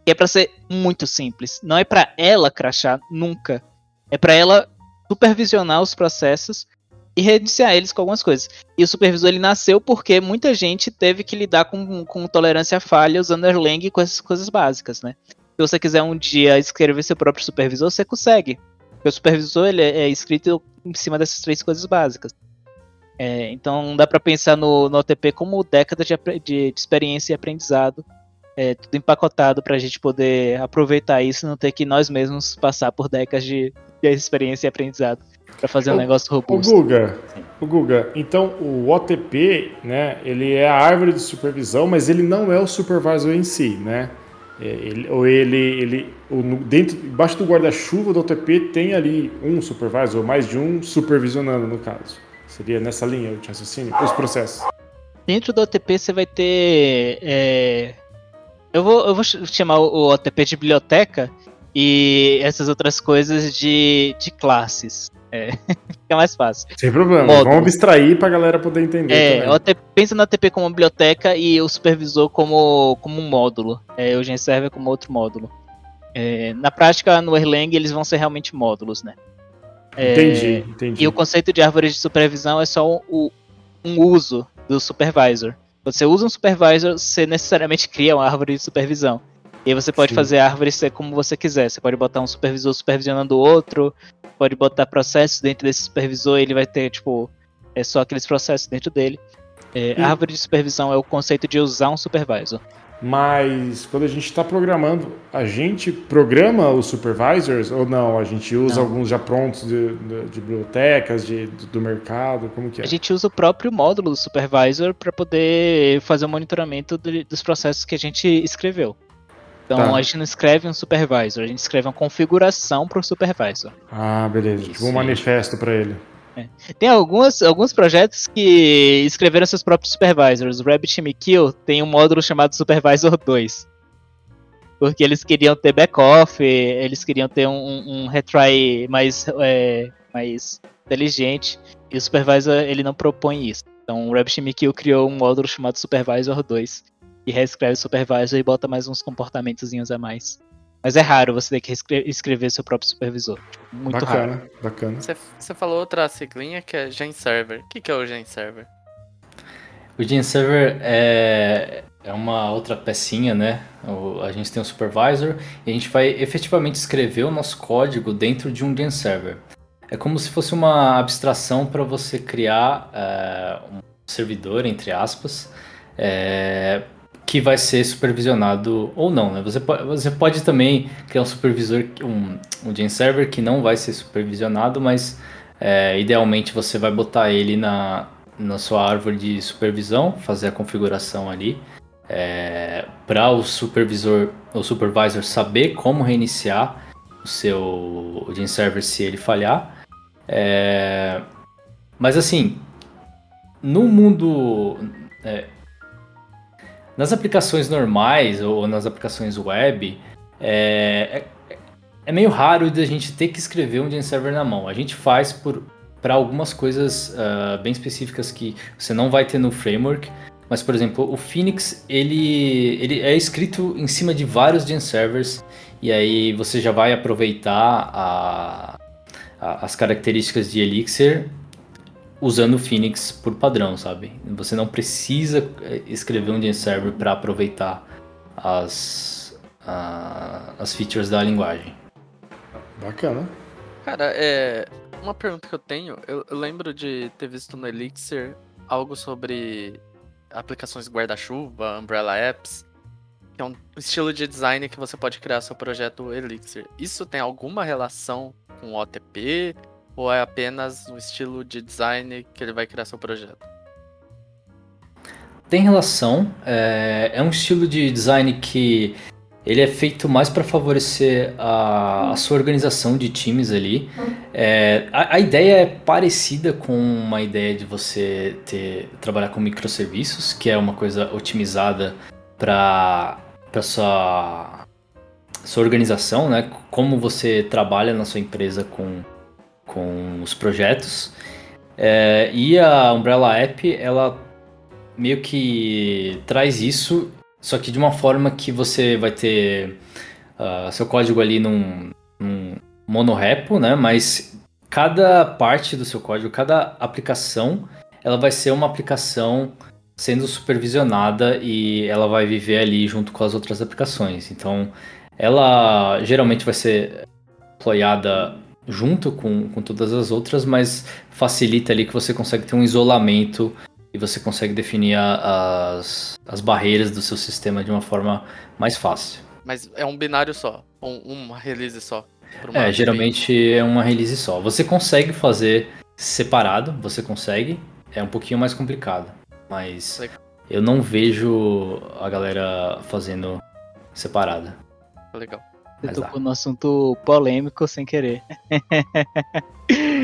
que é para ser muito simples. Não é para ela crachar nunca. É para ela supervisionar os processos e reiniciar eles com algumas coisas. E o supervisor ele nasceu porque muita gente teve que lidar com, com tolerância à falha usando Erlang com essas coisas básicas, né? Se você quiser um dia escrever seu próprio supervisor, você consegue. Porque o supervisor ele é, é escrito em cima dessas três coisas básicas. É, então dá para pensar no, no OTP como década de, de, de experiência e aprendizado é, tudo empacotado para a gente poder aproveitar isso e não ter que nós mesmos passar por décadas de, de experiência e aprendizado para fazer um o, negócio robusto. O Guga, o Guga, então o OTP, né, ele é a árvore de supervisão, mas ele não é o supervisor em si, né? É, ele, ou ele, ele o, dentro, embaixo do guarda-chuva do OTP tem ali um supervisor, ou mais de um supervisionando no caso. Seria nessa linha de raciocínio, os processos. Dentro do OTP você vai ter é, eu vou, eu vou chamar o OTP de biblioteca e essas outras coisas de, de classes. É, <laughs> fica mais fácil. Sem problema, Módulo. vamos abstrair pra galera poder entender. É, OTP, pensa no OTP como biblioteca e o supervisor como, como um módulo. É, o GenServer como outro módulo. É, na prática, no Erlang, eles vão ser realmente módulos, né? É, entendi, entendi. E o conceito de árvore de supervisão é só o, um uso do supervisor. Você usa um supervisor, você necessariamente cria uma árvore de supervisão. E aí você pode Sim. fazer a árvore ser como você quiser. Você pode botar um supervisor supervisionando o outro, pode botar processos dentro desse supervisor, ele vai ter, tipo, é só aqueles processos dentro dele. É, árvore de supervisão é o conceito de usar um supervisor. Mas quando a gente está programando, a gente programa os supervisors ou não? A gente usa não. alguns já prontos de, de, de bibliotecas, de, do mercado? Como que é? A gente usa o próprio módulo do supervisor para poder fazer o monitoramento dos processos que a gente escreveu. Então tá. a gente não escreve um supervisor, a gente escreve uma configuração para o supervisor. Ah, beleza. Tipo um manifesto para ele. É. Tem algumas, alguns projetos que escreveram seus próprios supervisors. O Rabbit MQ tem um módulo chamado Supervisor 2. Porque eles queriam ter backoff, eles queriam ter um, um retry mais, é, mais inteligente. E o Supervisor ele não propõe isso. Então o Rabbit MQ criou um módulo chamado Supervisor 2. Que reescreve o Supervisor e bota mais uns comportamentos a mais. Mas é raro você ter que escrever seu próprio supervisor. Muito bacana, raro. Bacana, Você falou outra siglinha que é GenServer. O que, que é o GenServer? O GenServer é, é uma outra pecinha, né? a gente tem um supervisor e a gente vai efetivamente escrever o nosso código dentro de um GenServer. É como se fosse uma abstração para você criar é, um servidor, entre aspas, é, que vai ser supervisionado ou não, né? Você pode, você pode também criar um supervisor, um, um gen server que não vai ser supervisionado, mas é, idealmente você vai botar ele na, na sua árvore de supervisão, fazer a configuração ali, é, para o supervisor, o supervisor saber como reiniciar o seu gen server se ele falhar. É, mas assim, no mundo é, nas aplicações normais ou nas aplicações web, é, é, é meio raro a gente ter que escrever um gen server na mão. A gente faz para algumas coisas uh, bem específicas que você não vai ter no framework. Mas, por exemplo, o Phoenix ele, ele é escrito em cima de vários gen servers e aí você já vai aproveitar a, a, as características de Elixir usando o Phoenix por padrão, sabe? Você não precisa eh, escrever um gen server para aproveitar as, a, as features da linguagem. Bacana. Cara, é, uma pergunta que eu tenho, eu, eu lembro de ter visto no Elixir algo sobre aplicações guarda-chuva, umbrella apps, que é um estilo de design que você pode criar seu projeto Elixir. Isso tem alguma relação com o OTP ou é apenas um estilo de design que ele vai criar seu projeto? Tem relação. É, é um estilo de design que ele é feito mais para favorecer a, a, sua organização de times ali. É, a, a, ideia é parecida com uma ideia de você ter trabalhar com microserviços, que é uma coisa otimizada para para sua sua organização, né? Como você trabalha na sua empresa com com os projetos. É, e a Umbrella App, ela meio que traz isso só que de uma forma que você vai ter uh, seu código ali num, num monorepo, né? Mas cada parte do seu código, cada aplicação, ela vai ser uma aplicação sendo supervisionada e ela vai viver ali junto com as outras aplicações. Então, ela geralmente vai ser deployada junto com, com todas as outras, mas facilita ali que você consegue ter um isolamento e você consegue definir a, as, as barreiras do seu sistema de uma forma mais fácil. Mas é um binário só, um, uma release só. É, geralmente é uma release só. Você consegue fazer separado, você consegue, é um pouquinho mais complicado, mas Legal. eu não vejo a galera fazendo separada. Legal. Você tocou no assunto polêmico sem querer.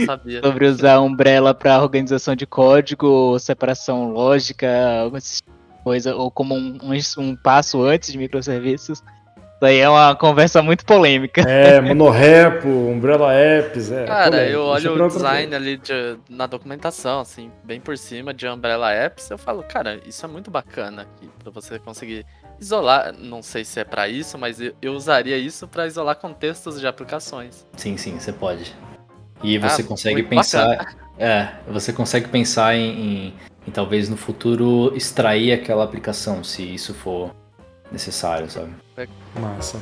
Sabia. Sobre usar Umbrella para organização de código, separação lógica, coisa, ou como um, um, um passo antes de microserviços. Isso aí é uma conversa muito polêmica. É, monorepo, Umbrella Apps, é. Cara, polêmico. eu olho o design ali de, na documentação, assim, bem por cima de Umbrella Apps, eu falo, cara, isso é muito bacana aqui, pra você conseguir isolar, não sei se é para isso, mas eu, eu usaria isso para isolar contextos de aplicações. Sim, sim, você pode. E você ah, consegue pensar, bacana. é, você consegue pensar em, em, em talvez no futuro extrair aquela aplicação, se isso for necessário, sabe? Massa.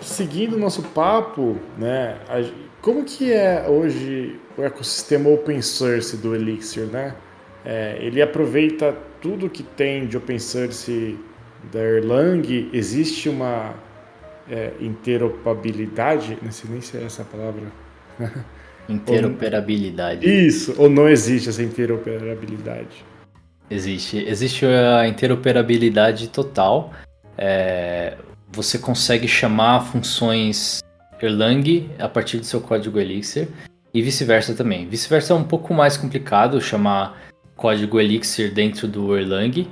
Seguindo o nosso papo, né? Como que é hoje o ecossistema open source do Elixir, né? É, ele aproveita tudo que tem de open source da Erlang. Existe uma é, interoperabilidade, não sei nem se é essa palavra. <laughs> Interoperabilidade. Isso, ou não existe essa interoperabilidade? Existe. Existe a interoperabilidade total. É, você consegue chamar funções Erlang a partir do seu código Elixir e vice-versa também. Vice-versa é um pouco mais complicado chamar código Elixir dentro do Erlang,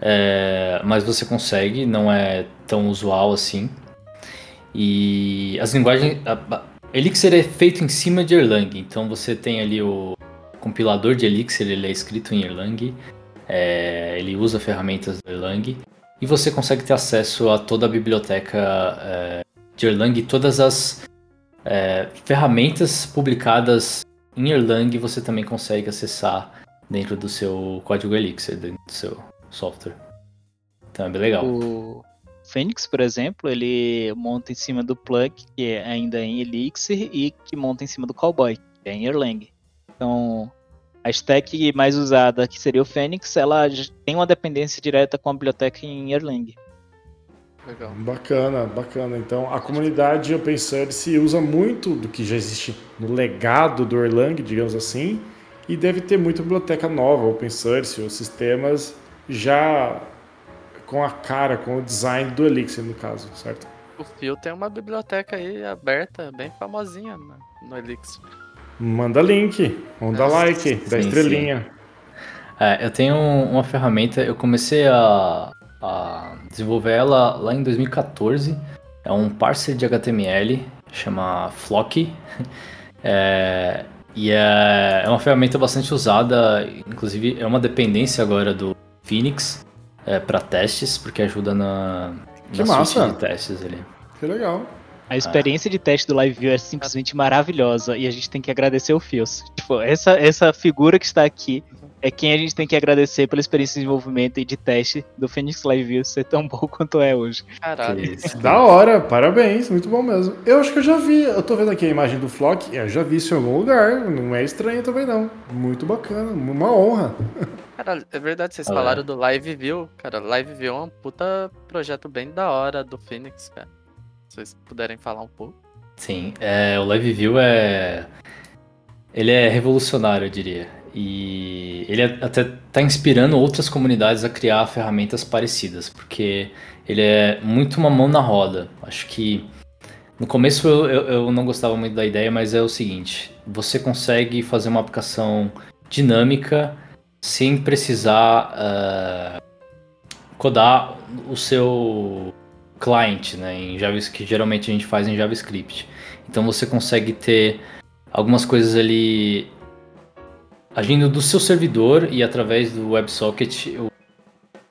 é, mas você consegue, não é tão usual assim. E as linguagens. A, a, Elixir é feito em cima de Erlang, então você tem ali o compilador de Elixir, ele é escrito em Erlang. É, ele usa ferramentas do Erlang e você consegue ter acesso a toda a biblioteca é, de Erlang, todas as é, ferramentas publicadas em Erlang você também consegue acessar dentro do seu código Elixir, dentro do seu software. Então é bem legal. O Phoenix, por exemplo, ele monta em cima do plug, que é ainda em Elixir, e que monta em cima do Cowboy, que é em Erlang. Então, a stack mais usada, que seria o Phoenix, ela tem uma dependência direta com a biblioteca em Erlang. Legal. Bacana, bacana. Então, a comunidade open source usa muito do que já existe no legado do Erlang, digamos assim, e deve ter muita biblioteca nova, open source, ou sistemas já com a cara, com o design do Elixir, no caso, certo? O Phil tem uma biblioteca aí aberta, bem famosinha no Elixir. Manda link, manda Nossa, like, sim, dá estrelinha. É, eu tenho uma ferramenta, eu comecei a, a, desenvolver ela lá em 2014. É um parser de HTML, chama Flock. <laughs> É, e é, é uma ferramenta bastante usada, inclusive é uma dependência agora do Phoenix é, para testes, porque ajuda na, que na suite de testes ali. Que legal. A experiência de teste do Live View é simplesmente maravilhosa e a gente tem que agradecer o Fios. Tipo, essa, essa figura que está aqui é quem a gente tem que agradecer pela experiência de desenvolvimento e de teste do Phoenix Live View ser tão bom <laughs> quanto é hoje. Caralho. Da hora, parabéns, muito bom mesmo. Eu acho que eu já vi, eu tô vendo aqui a imagem do Flock, eu já vi isso em algum lugar, não é estranho também não. Muito bacana, uma honra. Cara, é verdade, vocês Ah, falaram é. do Live View. Cara, Live View é um puta projeto bem da hora do Phoenix, cara. Se vocês puderem falar um pouco. Sim, é, o Live View é. Ele é revolucionário, eu diria. E ele até tá inspirando outras comunidades a criar ferramentas parecidas, porque ele é muito uma mão na roda. Acho que no começo eu, eu, eu não gostava muito da ideia, mas é o seguinte: você consegue fazer uma aplicação dinâmica sem precisar ah, codar o seu client, né, em JavaScript, que geralmente a gente faz em JavaScript. Então você consegue ter algumas coisas ali agindo do seu servidor e através do WebSocket o,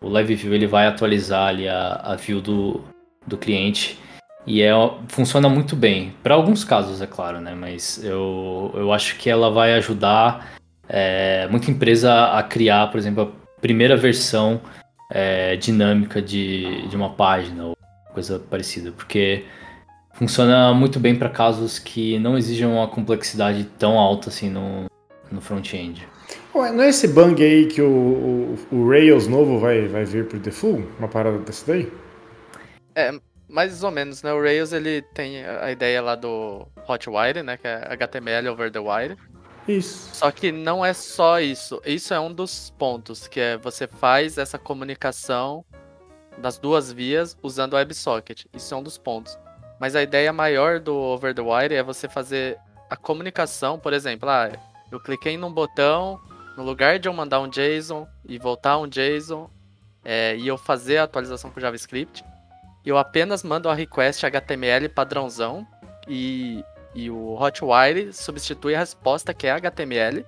o LiveView ele vai atualizar ali a, a view do, do cliente e é, funciona muito bem. Para alguns casos, é claro, né? Mas eu, eu acho que ela vai ajudar é, muita empresa a criar, por exemplo, a primeira versão é, dinâmica de, de uma página ou coisa parecida, porque funciona muito bem para casos que não exijam uma complexidade tão alta assim no, no front-end. Não é esse bang aí que o, o, o Rails novo vai, vai vir pro default? Uma parada dessa daí? Mais ou menos, né? O Rails ele tem a ideia lá do Hotwire, né? Que é HTML over the wire. Isso. Só que não é só isso. Isso é um dos pontos, que é você faz essa comunicação das duas vias usando o WebSocket. Isso é um dos pontos. Mas a ideia maior do over the wire é você fazer a comunicação, por exemplo, ah, eu cliquei num botão, no lugar de eu mandar um JSON e voltar um JSON, é, e eu fazer a atualização com JavaScript, eu apenas mando a request HTML padrãozão e e o Hotwire substitui a resposta que é HTML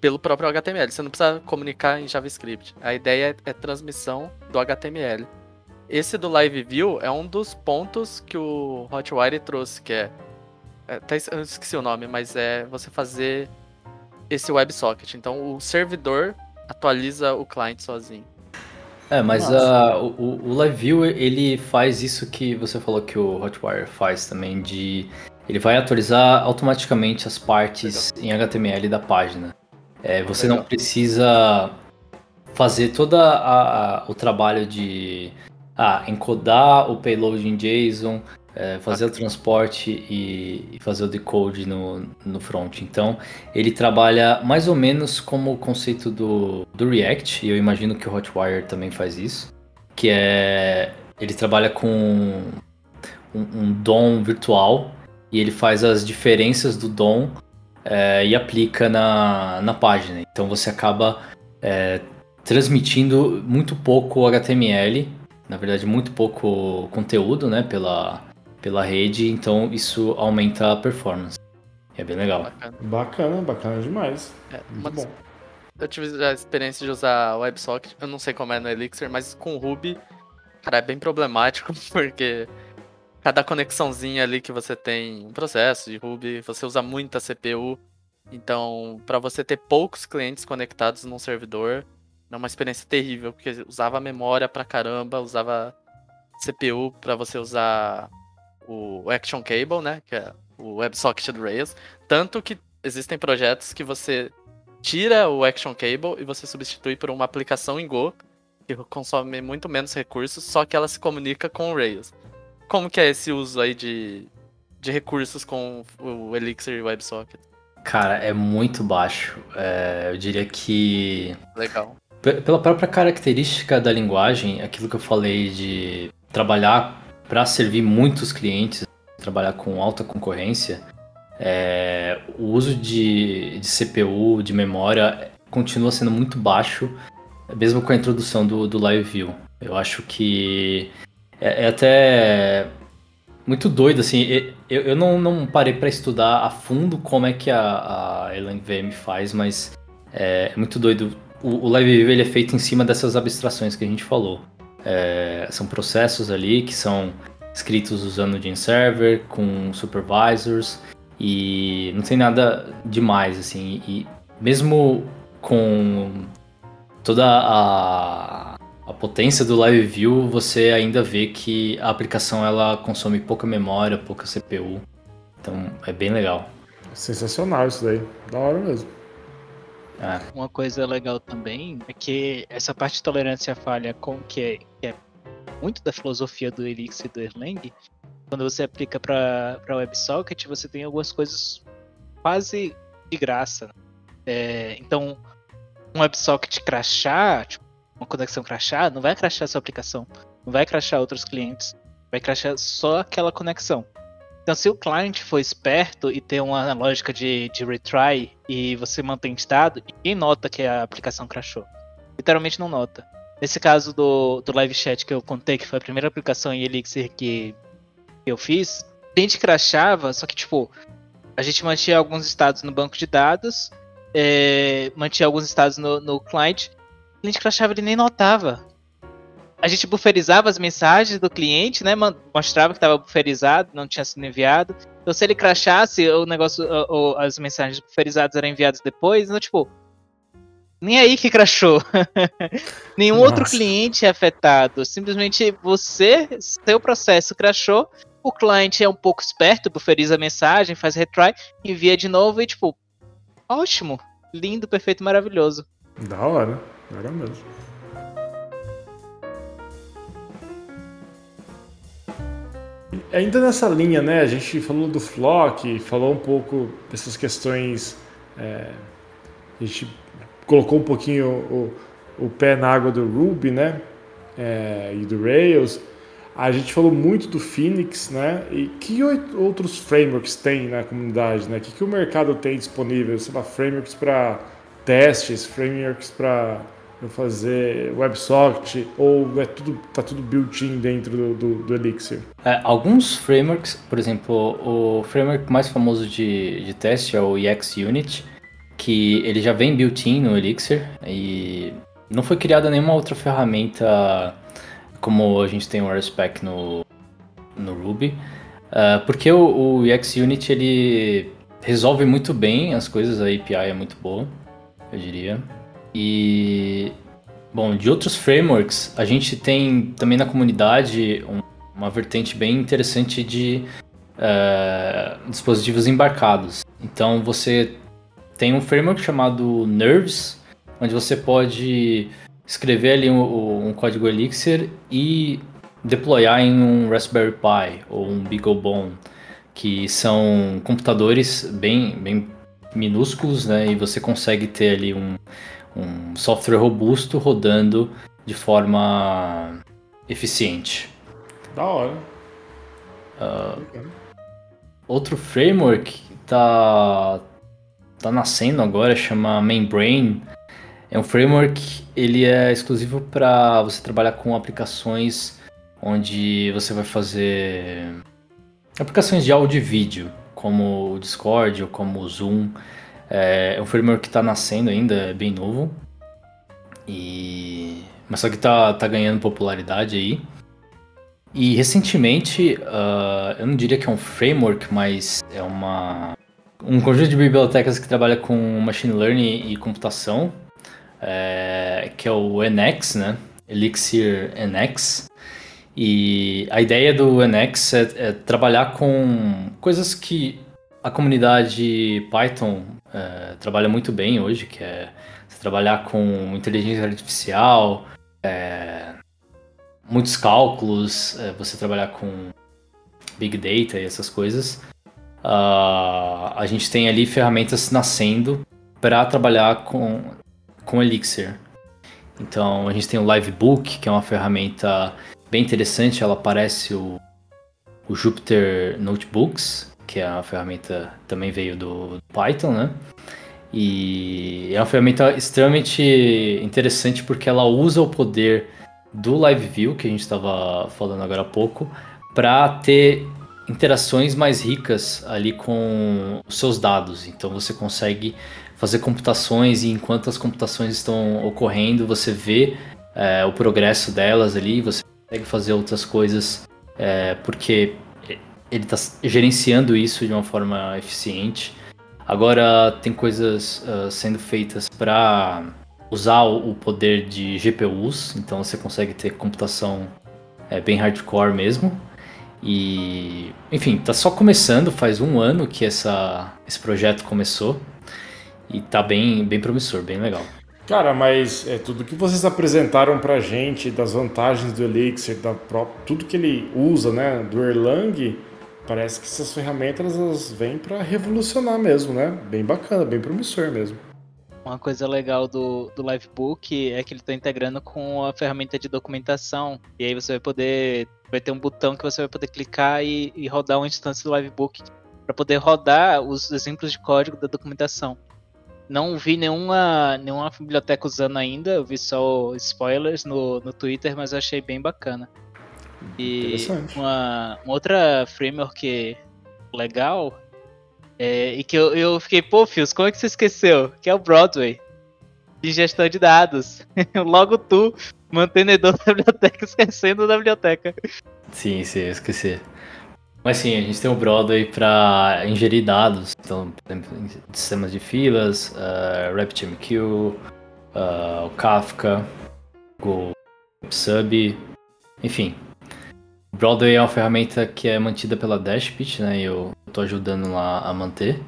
pelo próprio HTML. Você não precisa comunicar em JavaScript. A ideia é, é transmissão do HTML. Esse do Live View é um dos pontos que o Hotwire trouxe, que é, é até eu esqueci o nome, mas é você fazer esse WebSocket. Então o servidor atualiza o cliente sozinho. É, mas Nossa. ah, o, o Live View ele faz isso que você falou que o Hotwire faz também de ele vai atualizar automaticamente as partes em HTML da página. É, você não precisa fazer todo o trabalho de ah, encodar o payload em JSON, é, fazer o transporte e, e fazer o decode no, no front. Então, ele trabalha mais ou menos como o conceito do, do React, e eu imagino que o Hotwire também faz isso, que é ele trabalha com um, um DOM virtual e ele faz as diferenças do DOM é, e aplica na, na página. Então você acaba é, transmitindo muito pouco HTML, na verdade muito pouco conteúdo, né, pela, pela rede, então isso aumenta a performance. É bem legal. Bacana. Bacana, bacana demais. É, Muito bom. Eu tive a experiência de usar o WebSocket, eu não sei como é no Elixir, mas com o Ruby, cara, é bem problemático, <laughs> porque cada conexãozinha ali que você tem um processo de Ruby, você usa muita CPU. Então, para você ter poucos clientes conectados num servidor, é uma experiência terrível, porque usava memória pra caramba, usava CPU para você usar o Action Cable, né, que é o WebSocket do Rails, tanto que existem projetos que você tira o Action Cable e você substitui por uma aplicação em Go que consome muito menos recursos, só que ela se comunica com o Rails. Como que é esse uso aí de, de recursos com o Elixir e WebSocket? Cara, é muito baixo. É, eu diria que Legal. Pe- Pela própria característica da linguagem, aquilo que eu falei de trabalhar para servir muitos clientes, trabalhar com alta concorrência, é, o uso de, de CPU, de memória, continua sendo muito baixo, mesmo com a introdução do, do Live View. Eu acho que é, é até muito doido, assim, eu, eu não, não parei para estudar a fundo como é que a, a LangVM faz, mas é, é muito doido o, o Live View ele é feito em cima dessas abstrações que a gente falou. É, são processos ali que são escritos usando o Gene Server, com supervisors, e não tem nada demais, assim. E mesmo com toda a, a potência do Live View, você ainda vê que a aplicação ela consome pouca memória, pouca CPU. Então é bem legal. Sensacional isso daí. Da hora mesmo. É. Uma coisa legal também é que essa parte de tolerância à falha com que é, que é muito da filosofia do Elixir e do Erlang, quando você aplica para WebSocket, você tem algumas coisas quase de graça. É, então, um WebSocket crashar, tipo, uma conexão crashar, não vai crashar sua aplicação, não vai crashar outros clientes, vai crashar só aquela conexão. Então, se o cliente for esperto e ter uma lógica de, de retry e você mantém estado, ninguém nota que a aplicação crashou. Literalmente não nota. Nesse caso do, do live chat que eu contei, que foi a primeira aplicação em Elixir que, eu fiz, a gente crashava, só que tipo, a gente mantinha alguns estados no banco de dados, é, mantinha alguns estados no, no client, o cliente crashava ele nem notava a gente bufferizava as mensagens do cliente, né? Mostrava que estava bufferizado, não tinha sido enviado. Então, se ele crachasse, o negócio, ou, as mensagens bufferizadas eram enviadas depois, não, tipo. Nem aí que crashou. <laughs> Nenhum Nossa. outro cliente é afetado. Simplesmente você, seu processo crashou, o cliente é um pouco esperto, bufferiza a mensagem, faz retry, envia de novo e, tipo, ótimo, lindo, perfeito, maravilhoso. Da hora, hora mesmo. Ainda nessa linha, né? A gente falou do Flock, falou um pouco dessas questões. É, a gente colocou um pouquinho o, o pé na água do Ruby, né? É, e do Rails. A gente falou muito do Phoenix, né? E que outros frameworks tem na comunidade, né? O que, que o mercado tem disponível? Sei lá, frameworks para testes, frameworks para fazer WebSocket ou é tudo tá tudo built-in dentro do, do, do Elixir? É, alguns frameworks, por exemplo, o framework mais famoso de, de teste é o EX Unit, que ele já vem built-in no Elixir e não foi criada nenhuma outra ferramenta como a gente tem o RSpec no, no Ruby, uh, porque o, o EX Unit ele resolve muito bem as coisas, a API é muito boa, eu diria. E bom, de outros frameworks, a gente tem também na comunidade um, uma vertente bem interessante de uh, dispositivos embarcados. Então você tem um framework chamado Nerves, onde você pode escrever ali um, um código Elixir e deployar em um Raspberry Pi ou um BeagleBone, que são computadores bem, bem minúsculos, né? E você consegue ter ali um, um software robusto rodando de forma eficiente. Da hora. Uh, outro framework tá tá nascendo agora chama Membrane. É um framework, ele é exclusivo para você trabalhar com aplicações onde você vai fazer aplicações de áudio e vídeo, como o Discord ou como o Zoom. É, é um framework que está nascendo ainda, é bem novo. E... Mas só que tá, tá ganhando popularidade aí. E recentemente, uh, eu não diria que é um framework, mas é uma um conjunto de bibliotecas que trabalha com machine learning e computação, é, que é o NX, né? Elixir NX. E a ideia do NX é, é trabalhar com coisas que a comunidade Python é, trabalha muito bem hoje, que é trabalhar com inteligência artificial, é, muitos cálculos, é, você trabalhar com big data e essas coisas. Uh, a gente tem ali ferramentas nascendo para trabalhar com, com Elixir. Então a gente tem o Livebook, que é uma ferramenta bem interessante, ela parece o, o Jupyter Notebooks, que é uma ferramenta também veio do, Python, né? E é uma ferramenta extremamente interessante porque ela usa o poder do Live View, que a gente estava falando agora há pouco, para ter interações mais ricas ali com os seus dados. Então você consegue fazer computações e enquanto as computações estão ocorrendo, você vê é, o progresso delas ali, você consegue fazer outras coisas é, porque ele está gerenciando isso de uma forma eficiente. Agora tem coisas uh, sendo feitas para usar o poder de GPUs, então você consegue ter computação é, bem hardcore mesmo. E, enfim, tá só começando, faz um ano que essa, esse projeto começou e tá bem, bem promissor, bem legal. Cara, mas é tudo que vocês apresentaram pra gente das vantagens do Elixir, da tudo que ele usa, né, do Erlang, parece que essas ferramentas elas vêm para revolucionar mesmo, né? Bem bacana, bem promissor mesmo. Uma coisa legal do, do Livebook é que ele está integrando com a ferramenta de documentação. E aí você vai poder. Vai ter um botão que você vai poder clicar e, e rodar uma instância do Livebook para poder rodar os exemplos de código da documentação. Não vi nenhuma, nenhuma biblioteca usando ainda, eu vi só spoilers no, no Twitter, mas eu achei bem bacana. E uma, uma outra framework legal é, e que eu, eu fiquei, pô, Fios, como é que você esqueceu? Que é o Broadway. De gestão de dados. <laughs> Logo tu, mantenedor da biblioteca, <laughs> esquecendo da biblioteca. Sim, sim, eu esqueci. Mas sim, a gente tem o Broadway para ingerir dados. Então, por exemplo, sistemas de filas, uh, RabbitMQ, uh, o Kafka, o Sub, enfim, Broadway é uma ferramenta que é mantida pela Dashbit, né? E eu tô ajudando lá a manter.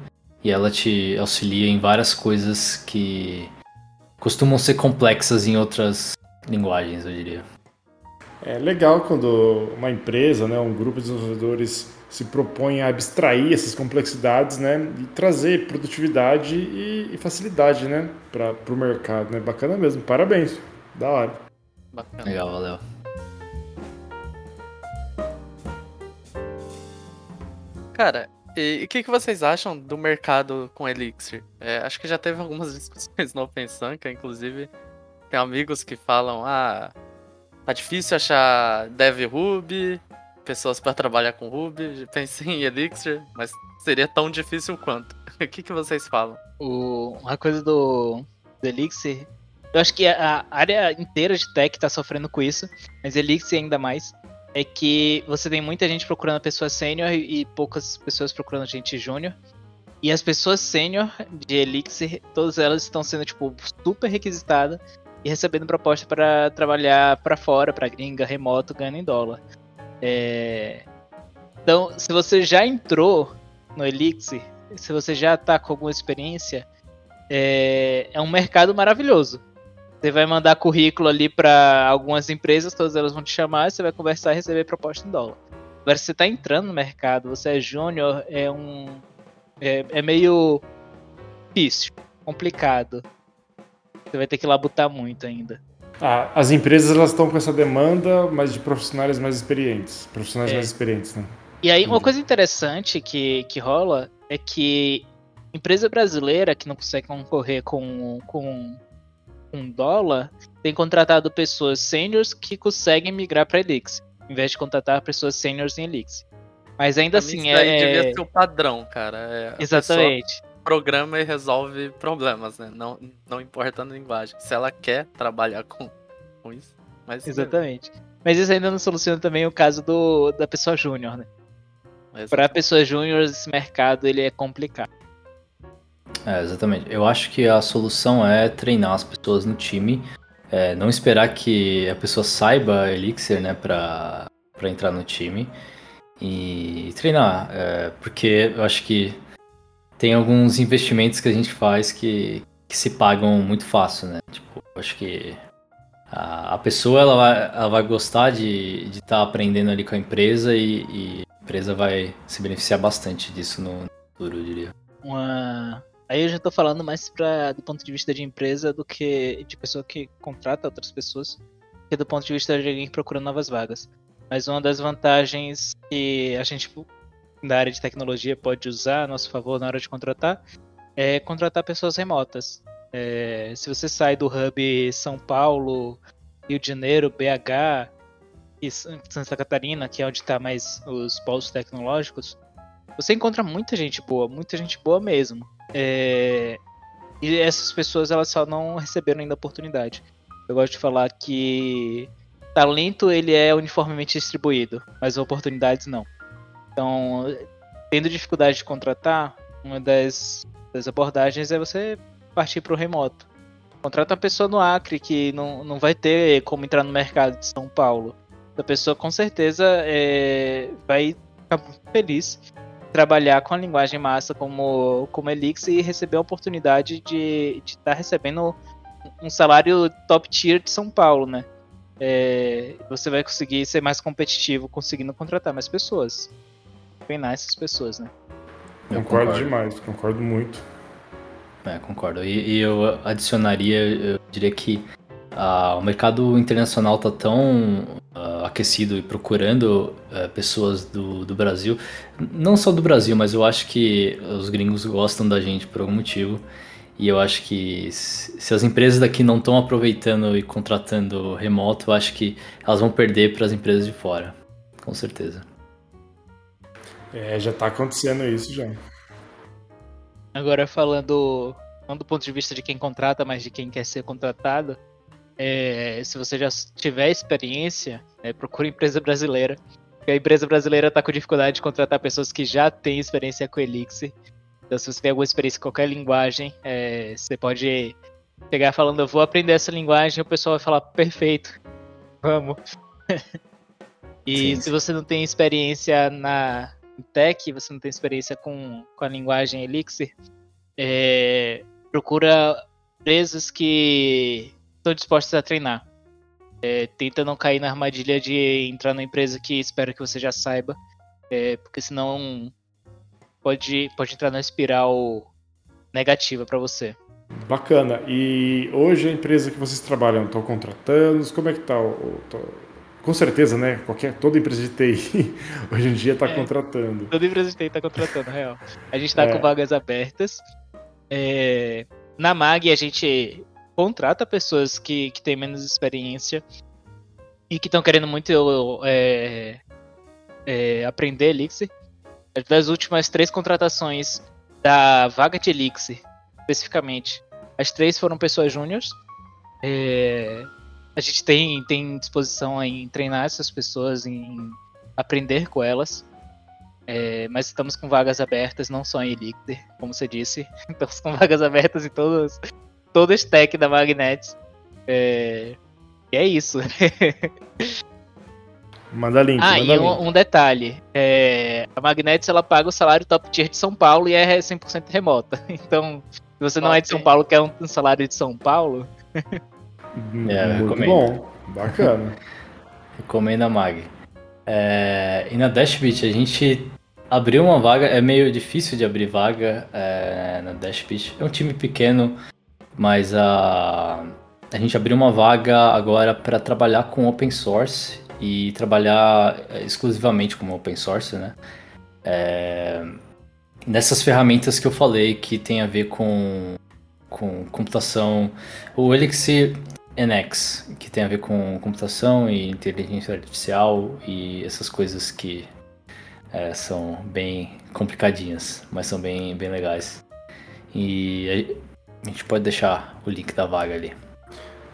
E ela te auxilia em várias coisas que costumam ser complexas em outras linguagens, eu diria. É legal quando uma empresa, né, um grupo de desenvolvedores se propõe a abstrair essas complexidades, né, e trazer produtividade e, e facilidade, né, para o mercado, né? Bacana mesmo. Parabéns. Da hora. Bacana. Legal, valeu. Cara, e o que, que vocês acham do mercado com Elixir? É, acho que já teve <laughs> algumas discussões no OpenSanka, inclusive tem amigos que falam, ah, tá difícil achar dev Ruby, pessoas para trabalhar com Ruby, pensei em Elixir, mas seria tão difícil quanto. <laughs> o que, que vocês falam? O, uma coisa do, do Elixir, eu acho que a área inteira de tech tá sofrendo com isso, mas Elixir ainda mais é que você tem muita gente procurando pessoa sênior e poucas pessoas procurando gente júnior. E as pessoas sênior de Elixir, todas elas estão sendo tipo super requisitadas e recebendo proposta para trabalhar para fora, para gringa, remoto, ganhando em dólar. É... Então, se você já entrou no Elixir, se você já está com alguma experiência, é, é um mercado maravilhoso. Você vai mandar currículo ali para algumas empresas, todas elas vão te chamar, você vai conversar e receber proposta em dólar. Agora, se você está entrando no mercado, você é júnior, é um. É, é, meio difícil, complicado. Você vai ter que labutar muito ainda. Ah, as empresas elas estão com essa demanda, mas de profissionais mais experientes. Profissionais é. mais experientes, né? E aí, uma coisa interessante que, que rola é que empresa brasileira que não consegue concorrer com, com um dólar tem contratado pessoas sêniores que conseguem migrar para Elixir, em vez de contratar pessoas sêniores em Elixir. Mas ainda pra assim mim, é. devia ser o padrão, cara. É, Exatamente. Programa e resolve problemas, né? Não, não importa a linguagem. Se ela quer trabalhar com, com isso. Mas Exatamente. Mas isso ainda não soluciona também o caso do, da pessoa júnior, né? Para pessoas júnior, esse mercado ele é complicado. É, exatamente. Eu acho que a solução é treinar as pessoas no time, é, não esperar que a pessoa saiba Elixir, né, pra, pra entrar no time e treinar, é, porque eu acho que tem alguns investimentos que a gente faz que, que se pagam muito fácil, né? Tipo, acho que a, a pessoa ela vai, ela vai gostar de estar tá aprendendo ali com a empresa e, e, a empresa vai se beneficiar bastante disso no futuro, eu diria. Uma, Aí eu já tô falando mais pra, do ponto de vista de empresa do que de pessoa que contrata outras pessoas, que do ponto de vista de alguém que procura novas vagas. Mas uma das vantagens que a gente da área de tecnologia pode usar a nosso favor na hora de contratar é contratar pessoas remotas. É, se você sai do hub São Paulo, Rio de Janeiro, BH e Santa Catarina, que é onde está mais os polos tecnológicos, você encontra muita gente boa, muita gente boa mesmo. É... E essas pessoas elas só não receberam ainda a oportunidade. Eu gosto de falar que talento ele é uniformemente distribuído, mas oportunidades não. Então, tendo dificuldade de contratar, uma das, das abordagens é você partir para o remoto. Contrata uma pessoa no Acre que não, não vai ter como entrar no mercado de São Paulo. A pessoa com certeza é, vai ficar feliz trabalhar com a linguagem massa como, como Elixir e receber a oportunidade de estar tá recebendo um salário top tier de São Paulo, né? É, você vai conseguir ser mais competitivo conseguindo contratar mais pessoas. Treinar essas pessoas, né? Concordo, concordo, demais, concordo muito. É, concordo. E, e eu adicionaria, eu diria que uh, o mercado internacional está tão aquecido e procurando uh, pessoas do, do Brasil, não só do Brasil, mas eu acho que os gringos gostam da gente por algum motivo. E eu acho que se as empresas daqui não estão aproveitando e contratando remoto, eu acho que elas vão perder para as empresas de fora. Com certeza. É, já está acontecendo isso já. Agora falando não do ponto de vista de quem contrata, mas de quem quer ser contratado, é, se você já tiver experiência, é, procure empresa brasileira. Porque a empresa brasileira está com dificuldade de contratar pessoas que já têm experiência com Elixir. Então, se você tem alguma experiência em qualquer linguagem, é, você pode pegar falando, eu vou aprender essa linguagem, e o pessoal vai falar, perfeito, vamos. <laughs> e Sim. se você não tem experiência na tech, você não tem experiência com, com a linguagem Elixir, é, procura empresas que estão dispostas a treinar. É, tenta não cair na armadilha de entrar na empresa que espera que você já saiba, é, porque senão pode, pode entrar na espiral negativa para você. Bacana. E hoje a empresa que vocês trabalham estão contratando? Como é que tá o, o, com certeza, né? Qualquer, toda empresa de TI <laughs> hoje em dia está é, contratando. Toda empresa de TI está contratando, real. A gente está é. com vagas abertas. É, na MAG a gente contrata pessoas que, que têm menos experiência e que estão querendo muito é, é, aprender Elixir. Das últimas três contratações da vaga de Elixir, especificamente, as três foram pessoas júniores. É, a gente tem, tem disposição em treinar essas pessoas, em aprender com elas. É, mas estamos com vagas abertas, não só em Elixir, como você disse. <laughs> Estamos com vagas abertas em todas, todo o stack da Magnet. É... E é isso. <laughs> manda link. Ah, manda e link. Um, um, detalhe. É... A Magnet ela paga o salário top tier de São Paulo e é 100% remota. <laughs> Então, se você não é de São Paulo, quer um salário de São Paulo. <laughs> é, muito bom. Bacana. Recomendo a Mag. É... E na Dashbit a gente abriu uma vaga, é meio difícil de abrir vaga é, na Dashbit. É um time pequeno, mas a, a gente abriu uma vaga agora para trabalhar com open source e trabalhar é, exclusivamente com open source, né? É, nessas ferramentas que eu falei que tem a ver com, com computação, o Elixir NX, que tem a ver com computação e inteligência artificial e essas coisas que é, são bem complicadinhas, mas são bem, bem legais. E a gente pode deixar o link da vaga ali.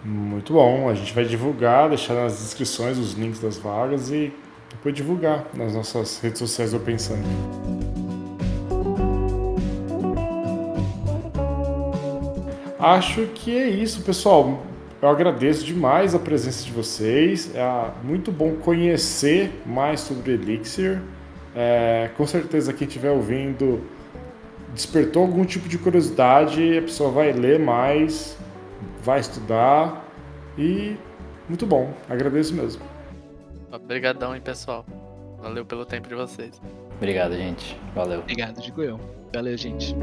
Muito bom. A gente vai divulgar, deixar nas descrições os links das vagas e depois divulgar nas nossas redes sociais do Pensando. Acho que é isso, pessoal. Eu agradeço demais a presença de vocês. É muito bom conhecer mais sobre Elixir. É, com certeza quem estiver ouvindo despertou algum tipo de curiosidade, a pessoa vai ler mais, vai estudar e muito bom. Agradeço mesmo. Obrigadão, hein, pessoal. Valeu pelo tempo de vocês. Obrigado, gente. Valeu. Obrigado, digo eu. Valeu, gente.